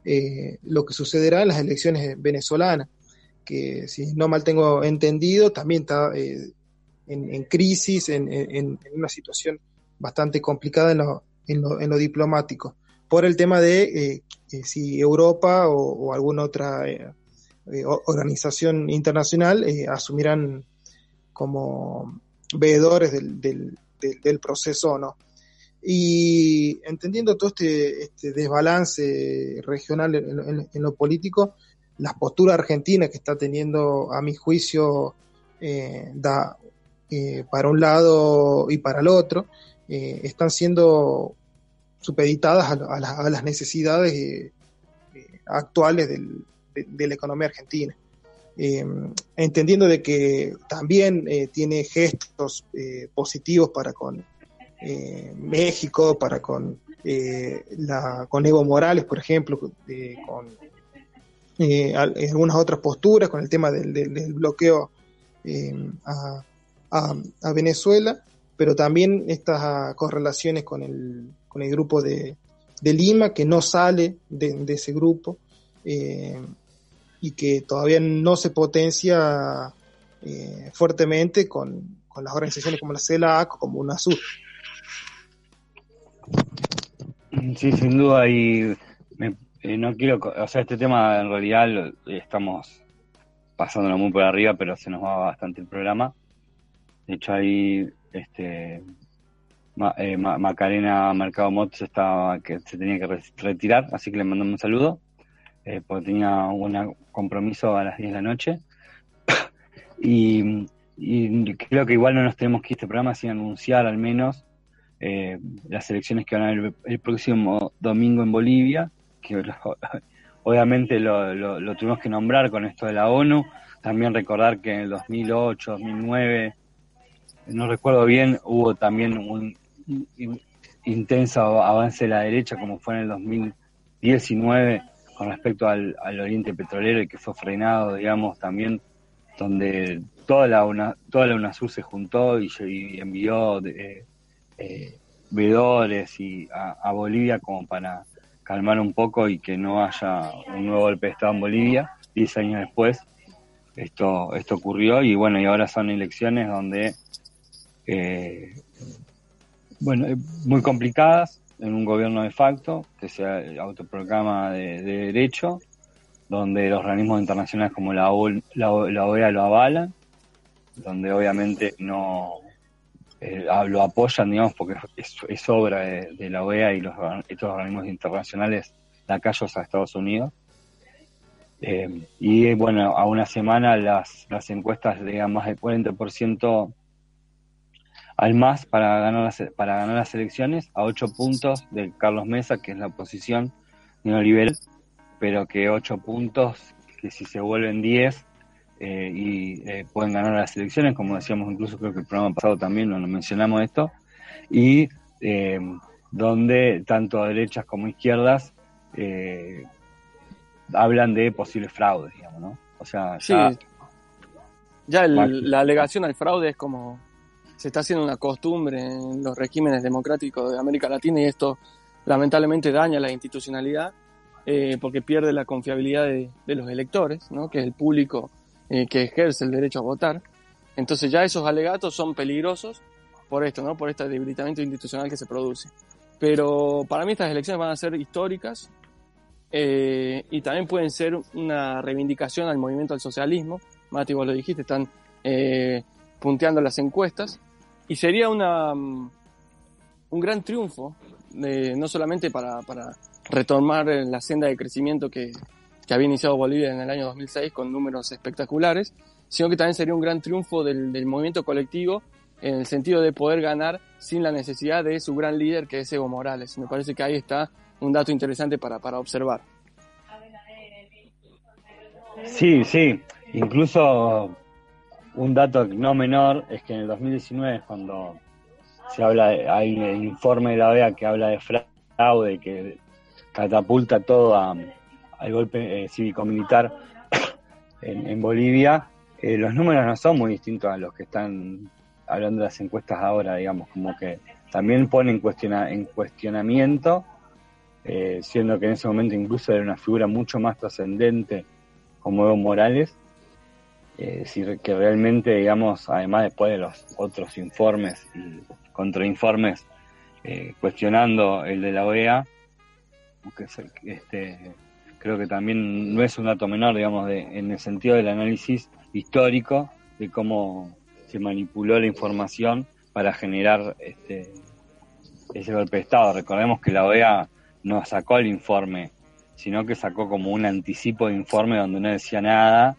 eh, lo que sucederá en las elecciones venezolanas, que si no mal tengo entendido, también está eh, en, en crisis, en, en- una situación bastante complicada en lo, lo, lo diplomático, por el tema de eh, eh, si Europa o, o alguna otra organización internacional asumirán como veedores del, del- del proceso o no. Y entendiendo todo este, este desbalance regional en, en- en lo político, la postura argentina que está teniendo, a mi juicio, eh, da eh, para un lado y para el otro, eh, están siendo supeditadas a, a la- a las necesidades actuales del- de, de la economía argentina. Eh, entendiendo de que también eh, tiene gestos eh, positivos para con eh, México, para con, Evo Morales, por ejemplo, con al- algunas otras posturas, con el tema del, bloqueo eh, a, Venezuela, pero también estas correlaciones con el, con el grupo de, Lima, que no sale de, ese grupo eh, y que todavía no se potencia eh, fuertemente con, con las organizaciones como la CELAC o como UNASUR. Sí, sin duda, y eh, no quiero, o sea, este tema en realidad lo- estamos pasándolo muy por arriba, pero se nos va bastante el programa. De hecho, ahí, este, Ma- eh, Ma- Macarena Mercado Motos estaba, que se tenía que re- retirar, así que le mandamos un saludo. Eh, porque tenía un compromiso a las 10 de la noche. y, creo que igual no nos tenemos que ir este programa sin anunciar al menos eh, las elecciones que van a haber el, próximo domingo en Bolivia, que obviamente lo, lo- tuvimos que nombrar con esto de la ONU. También recordar que en el 2008, 2009, no recuerdo bien, hubo también un in- intenso avance de la derecha, como fue en el 2019, con respecto al, al Oriente Petrolero y que fue frenado, digamos, también, donde toda la, UNA, toda la UNASUR se juntó y, envió eh, veedores y a, a Bolivia como para calmar un poco y que no haya un nuevo golpe de Estado en Bolivia. Diez años después esto, esto ocurrió y bueno, y ahora son elecciones donde, eh, bueno, eh, muy complicadas en un gobierno de facto que se autoproclama de, de derecho, donde los organismos internacionales como la, O- la OEA lo avalan, donde obviamente no eh, lo apoyan, digamos, porque es, obra de, la OEA y los, estos organismos internacionales lacayos a Estados Unidos. Eh, y bueno, a una semana las, las encuestas le dan más del 40% al más para ganar las, para ganar las elecciones, a 8 puntos de Carlos Mesa, que es la oposición neoliberal, pero que 8 puntos, que si se vuelven 10 eh, y eh, pueden ganar las elecciones, como decíamos incluso creo que el programa pasado también no lo mencionamos esto, y eh, donde tanto derechas como izquierdas eh, hablan de posibles fraudes, digamos, ¿no? O sea, Sí, ya ya el- la alegación al fraude es como se está haciendo una costumbre en los regímenes democráticos de América Latina y esto lamentablemente daña la institucionalidad eh, porque pierde la confiabilidad de, los electores, ¿no? que es el público eh, que ejerce el derecho a votar. Entonces ya esos alegatos son peligrosos por esto, ¿no? por este debilitamiento institucional que se produce. Pero para mí estas elecciones van a ser históricas eh, y también pueden ser una reivindicación al movimiento al socialismo. Mati, vos lo dijiste, están punteando las encuestas. Y sería una, mm, un gran triunfo, de- no solamente para, para retomar eh, la senda de crecimiento que, que había iniciado Bolivia en el año 2006 con números espectaculares, sino que también sería un gran triunfo del, del movimiento colectivo en el sentido de poder ganar sin la necesidad de su gran líder que es Evo Morales. Me parece que ahí está un dato interesante para, para observar. Sí, sí. Incluso un dato no menor es que en el 2019, cuando se habla, de- hay el informe de la OEA que habla de fraude, que catapulta todo a- al golpe eh, cívico-militar en, en Bolivia, eh, los números no son muy distintos a los que están hablando de las encuestas ahora, digamos, como que también ponen cuestiona, en cuestionamiento, eh, siendo que en ese momento incluso era una figura mucho más trascendente como Evo Morales, eh, decir que realmente, digamos, además después de los otros informes y contrainformes eh, cuestionando el de la OEA, que es este, creo que también no es un dato menor, digamos, de, en el sentido del análisis histórico de cómo se manipuló la información para generar este, ese golpe de Estado. Recordemos que la OEA no sacó el informe, sino que sacó como un anticipo de informe donde no decía nada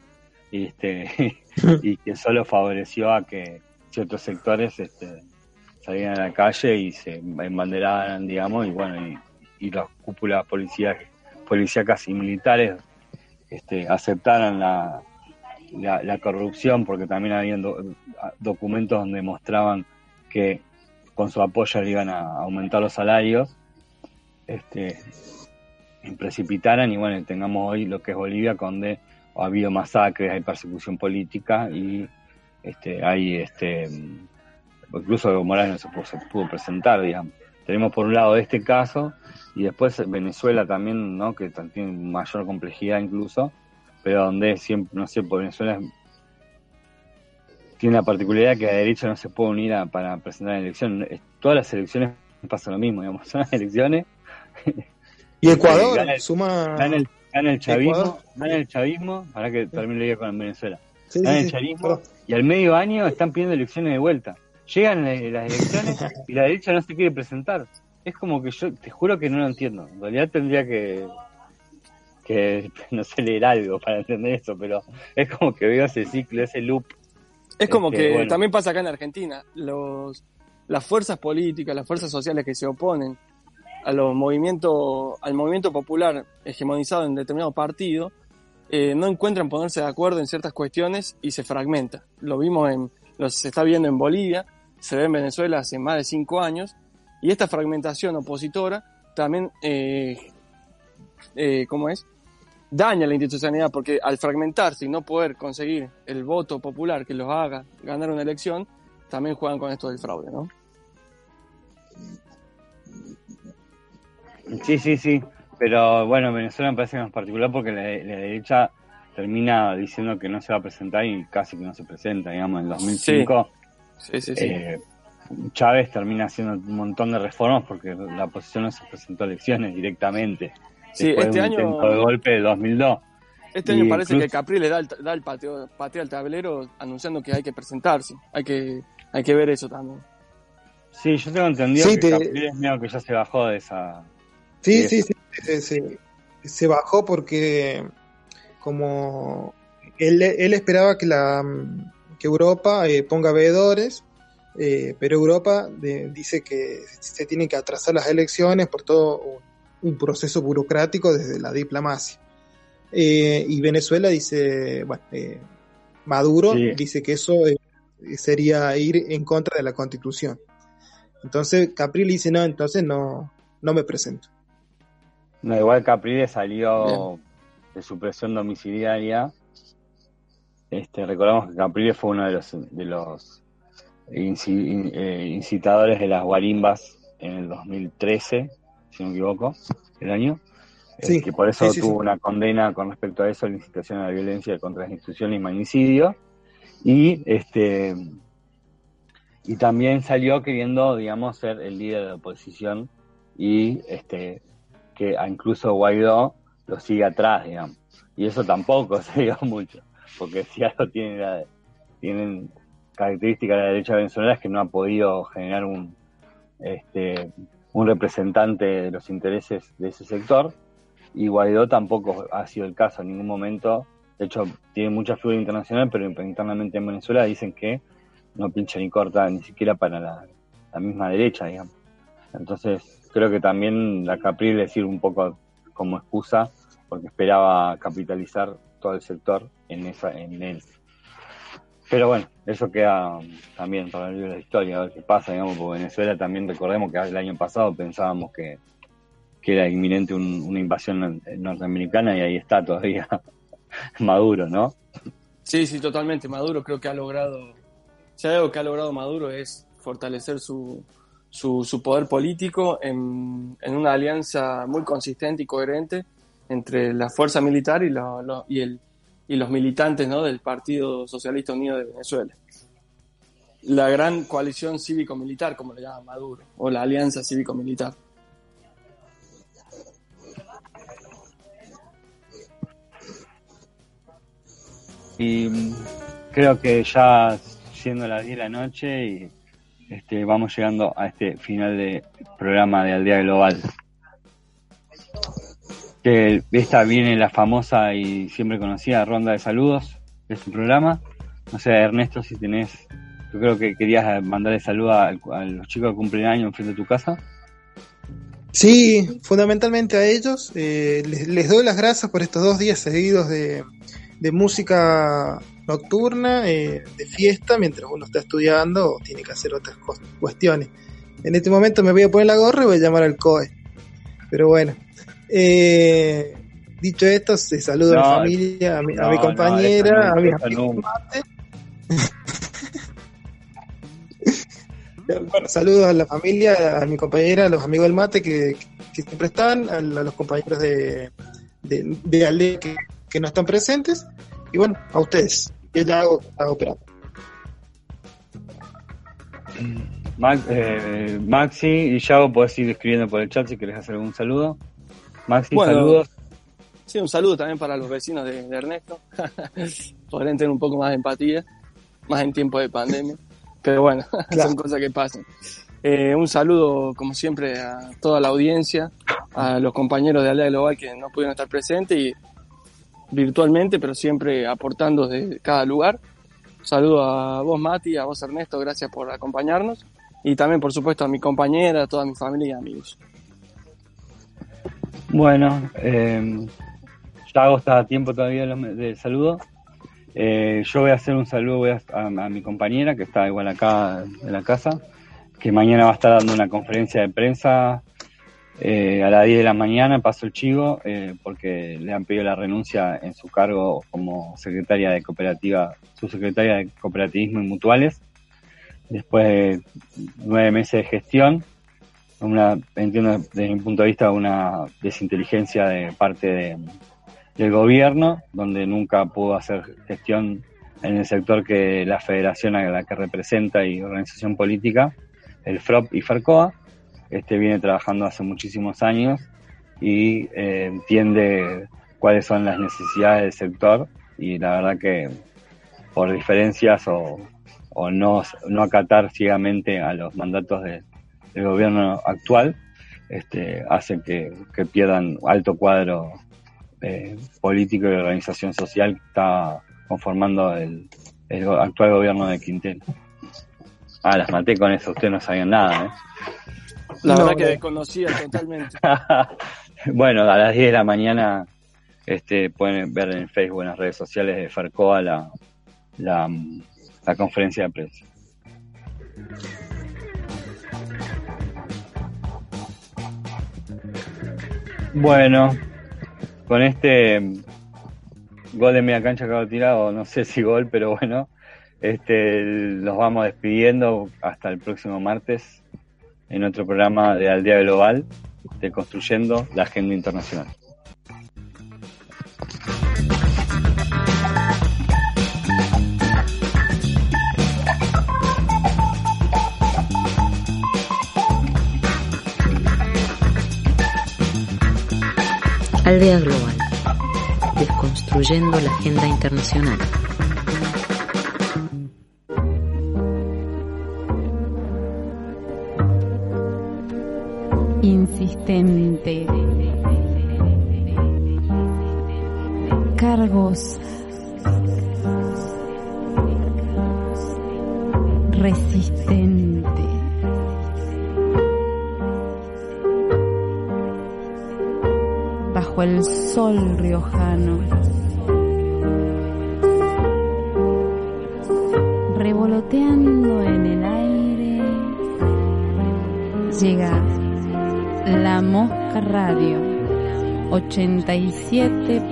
este, y que solo favoreció a que ciertos sectores este, salieran a la calle y se embanderaran, digamos, y bueno, y, y las cúpulas policías, policíacas y militares este, aceptaran la, la, la corrupción, porque también habían do- documentos donde mostraban que con su apoyo le iban a aumentar los salarios, este, y precipitaran y bueno, tengamos hoy lo que es Bolivia, donde ha habido masacres, hay persecución política y este, hay este, incluso Evo Morales no se pudo, se pudo presentar, digamos. Tenemos por un lado este caso y después Venezuela también, ¿no? que tiene mayor complejidad incluso, pero donde siempre, no sé, por Venezuela tiene la particularidad que la derecha no se puede unir a- para presentar elecciones. Es- Todas las elecciones pasa lo mismo, digamos, son las elecciones. Y Ecuador Gana el- suma. Gana el, gana el chavismo, Ecuador. gana el chavismo, para que termine el día con Venezuela. Sí, Gana sí, el chavismo y al medio año están pidiendo elecciones de vuelta. Llegan la- las elecciones y la derecha no se quiere presentar. Es como que yo te juro que no lo entiendo. En realidad tendría que que no sé leer algo para entender eso, pero es como que veo ese ciclo, ese loop. Es como Este, que bueno. también pasa acá en Argentina. Los, las fuerzas políticas, las fuerzas sociales que se oponen a los movimientos, al movimiento popular hegemonizado en determinado partido, eh, no encuentran ponerse de acuerdo en ciertas cuestiones y se fragmenta. Lo vimos en, lo se está viendo en Bolivia, se ve en Venezuela hace más de cinco años, y esta fragmentación opositora también, eh, eh, ¿cómo es? Daña la institucionalidad porque al fragmentarse y no poder conseguir el voto popular que los haga ganar una elección, también juegan con esto del fraude, ¿no? Sí, sí, sí. Pero bueno, Venezuela me parece más particular porque la, la derecha termina diciendo que no se va a presentar y casi que no se presenta, digamos, en 2005. Sí, sí, sí. eh, Chávez termina haciendo un montón de reformas porque la oposición no se presentó a elecciones directamente. Sí, después este de un año- intento de golpe de 2002. Este año Y parece incluso- que Capri le da el, da el pateo, patea al tablero anunciando que hay que presentarse. Hay que, hay que ver eso también. Sí, yo tengo entendido Sí, que te- Capriles medio que ya se bajó de esa... Sí, Sí. sí, sí, sí, sí. Se bajó porque como él, él esperaba que la que Europa eh, ponga veedores, eh, pero Europa de- dice que se tienen que atrasar las elecciones por todo un, proceso burocrático desde la diplomacia. Eh, y Venezuela dice, bueno, eh, Maduro Sí. dice que eso sería ir en contra de la constitución. Entonces Capri le dice, no, entonces no, no me presento. No, igual Capriles salió de su presión domiciliaria. Este, recordamos que Capriles fue uno de los, de los inci- in- eh, incitadores de las guarimbas en el 2013, si no me equivoco, el año. Eh, Sí, que por eso sí, sí, tuvo sí. una condena con respecto a eso, la incitación a la violencia contra las instituciones y magnicidio. Y este y también salió queriendo, digamos, ser el líder de la oposición y este que incluso Guaidó lo sigue atrás, digamos. Y eso tampoco se dio mucho, porque si algo tiene la- tienen características de la derecha venezolana es que no ha podido generar un este un representante de los intereses de ese sector y Guaidó tampoco ha sido el caso en ningún momento. De hecho, tiene mucha figura internacional, pero internamente en Venezuela dicen que no pincha ni corta ni siquiera para la, la misma derecha, digamos. Entonces, creo que también la Capriles le sirve un poco como excusa, porque esperaba capitalizar todo el sector en esa en él. Pero bueno, eso queda también para el libro de historia, a ver qué pasa, digamos, porque Venezuela también recordemos que el año pasado pensábamos que, que era inminente un- una invasión nor- norteamericana y ahí está todavía Maduro, ¿no? Sí, sí, totalmente. Maduro creo que ha logrado, si algo que ha logrado Maduro es fortalecer su, su, su poder político en, en una alianza muy consistente y coherente entre la fuerza militar y, lo- y, el, y los militantes ¿no? del Partido Socialista Unido de Venezuela. La gran coalición cívico-militar, como le llama Maduro, o la alianza cívico-militar. Y creo que ya siendo las 10 de la noche y este, vamos llegando a este final de programa de Aldea Global. Esta viene la famosa y siempre conocida ronda de saludos de su programa. No sé, Ernesto, si tenés, yo creo que querías mandarle saludos a, los chicos que cumplen año enfrente de tu casa. Sí, fundamentalmente a ellos. eh, les, les doy las gracias por estos dos días seguidos de, de música nocturna, eh, de fiesta, mientras uno está estudiando o tiene que hacer otras cuestiones. En este momento me voy a poner la gorra y voy a llamar al COE. Pero bueno, eh, dicho esto, se saludo a mi familia, a mi, a no, mi no, compañera, no, a mis amigos. Bueno, saludos a la familia, a mi compañera, a los amigos del mate que, que siempre están, a, a los compañeros de, de, que, que no están presentes, y bueno, a ustedes, que ya hago, hago operando. Max, eh, Maxi y Yago, podés ir escribiendo por el chat si querés hacer algún saludo. Maxi, Bueno, saludos. Sí, un saludo también para los vecinos de, de Ernesto. Podrían tener un poco más de empatía, más en tiempo de pandemia. Pero bueno, Claro. son cosas que pasan. Eh, un saludo, como siempre, a toda la audiencia, a los compañeros de Aldea Global que no pudieron estar presentes y virtualmente, pero siempre aportando desde cada lugar. Saludo a vos, Mati, a vos, Ernesto, gracias por acompañarnos. Y también, por supuesto, a mi compañera, a toda mi familia y amigos. Bueno, eh, ya está a tiempo todavía del saludo. Eh, yo voy a hacer un saludo a, a, mi compañera que está igual acá en la casa, que mañana va a estar dando una conferencia de prensa eh, a las 10 de la mañana, paso el chivo, eh, porque le han pedido la renuncia en su cargo como secretaria de cooperativa, subsecretaria de cooperativismo y mutuales, después de nueve meses de gestión, una, entiendo desde mi punto de vista una desinteligencia de parte de, del gobierno, donde nunca pudo hacer gestión en el sector que la federación a la que representa y organización política, el FROP y FARCOA, este viene trabajando hace muchísimos años y eh, entiende cuáles son las necesidades del sector y la verdad que por diferencias o, o no, no acatar ciegamente a los mandatos de, del gobierno actual, este, hace que, que pierdan alto cuadro eh, político y organización social que está conformando el, el, actual gobierno de Quintero. Ah, las maté con eso, ustedes no sabían nada, ¿eh? La no, verdad que desconocía totalmente. bueno, a las 10 de la mañana este, pueden ver en Facebook, en las redes sociales de Farcoa la, la, la conferencia de prensa. Bueno, con este gol de media cancha que acabo tirado, no sé si gol, pero bueno, este, los vamos despidiendo hasta el próximo martes en otro programa de Aldea Global de Construyendo la Agenda Internacional. Aldea Global, desconstruyendo la agenda internacional. Insistente. Cargos. Resistente. Bajo el sol riojano. Revoloteando en el aire. Llega Mosca Radio 87.7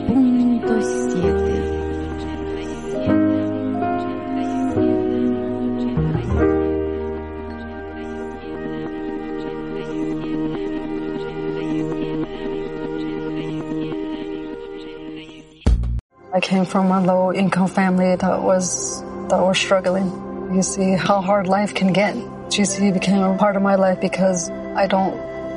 I came from a low income family that was that was struggling. You see how hard life can get. GC became a part of my life because I don't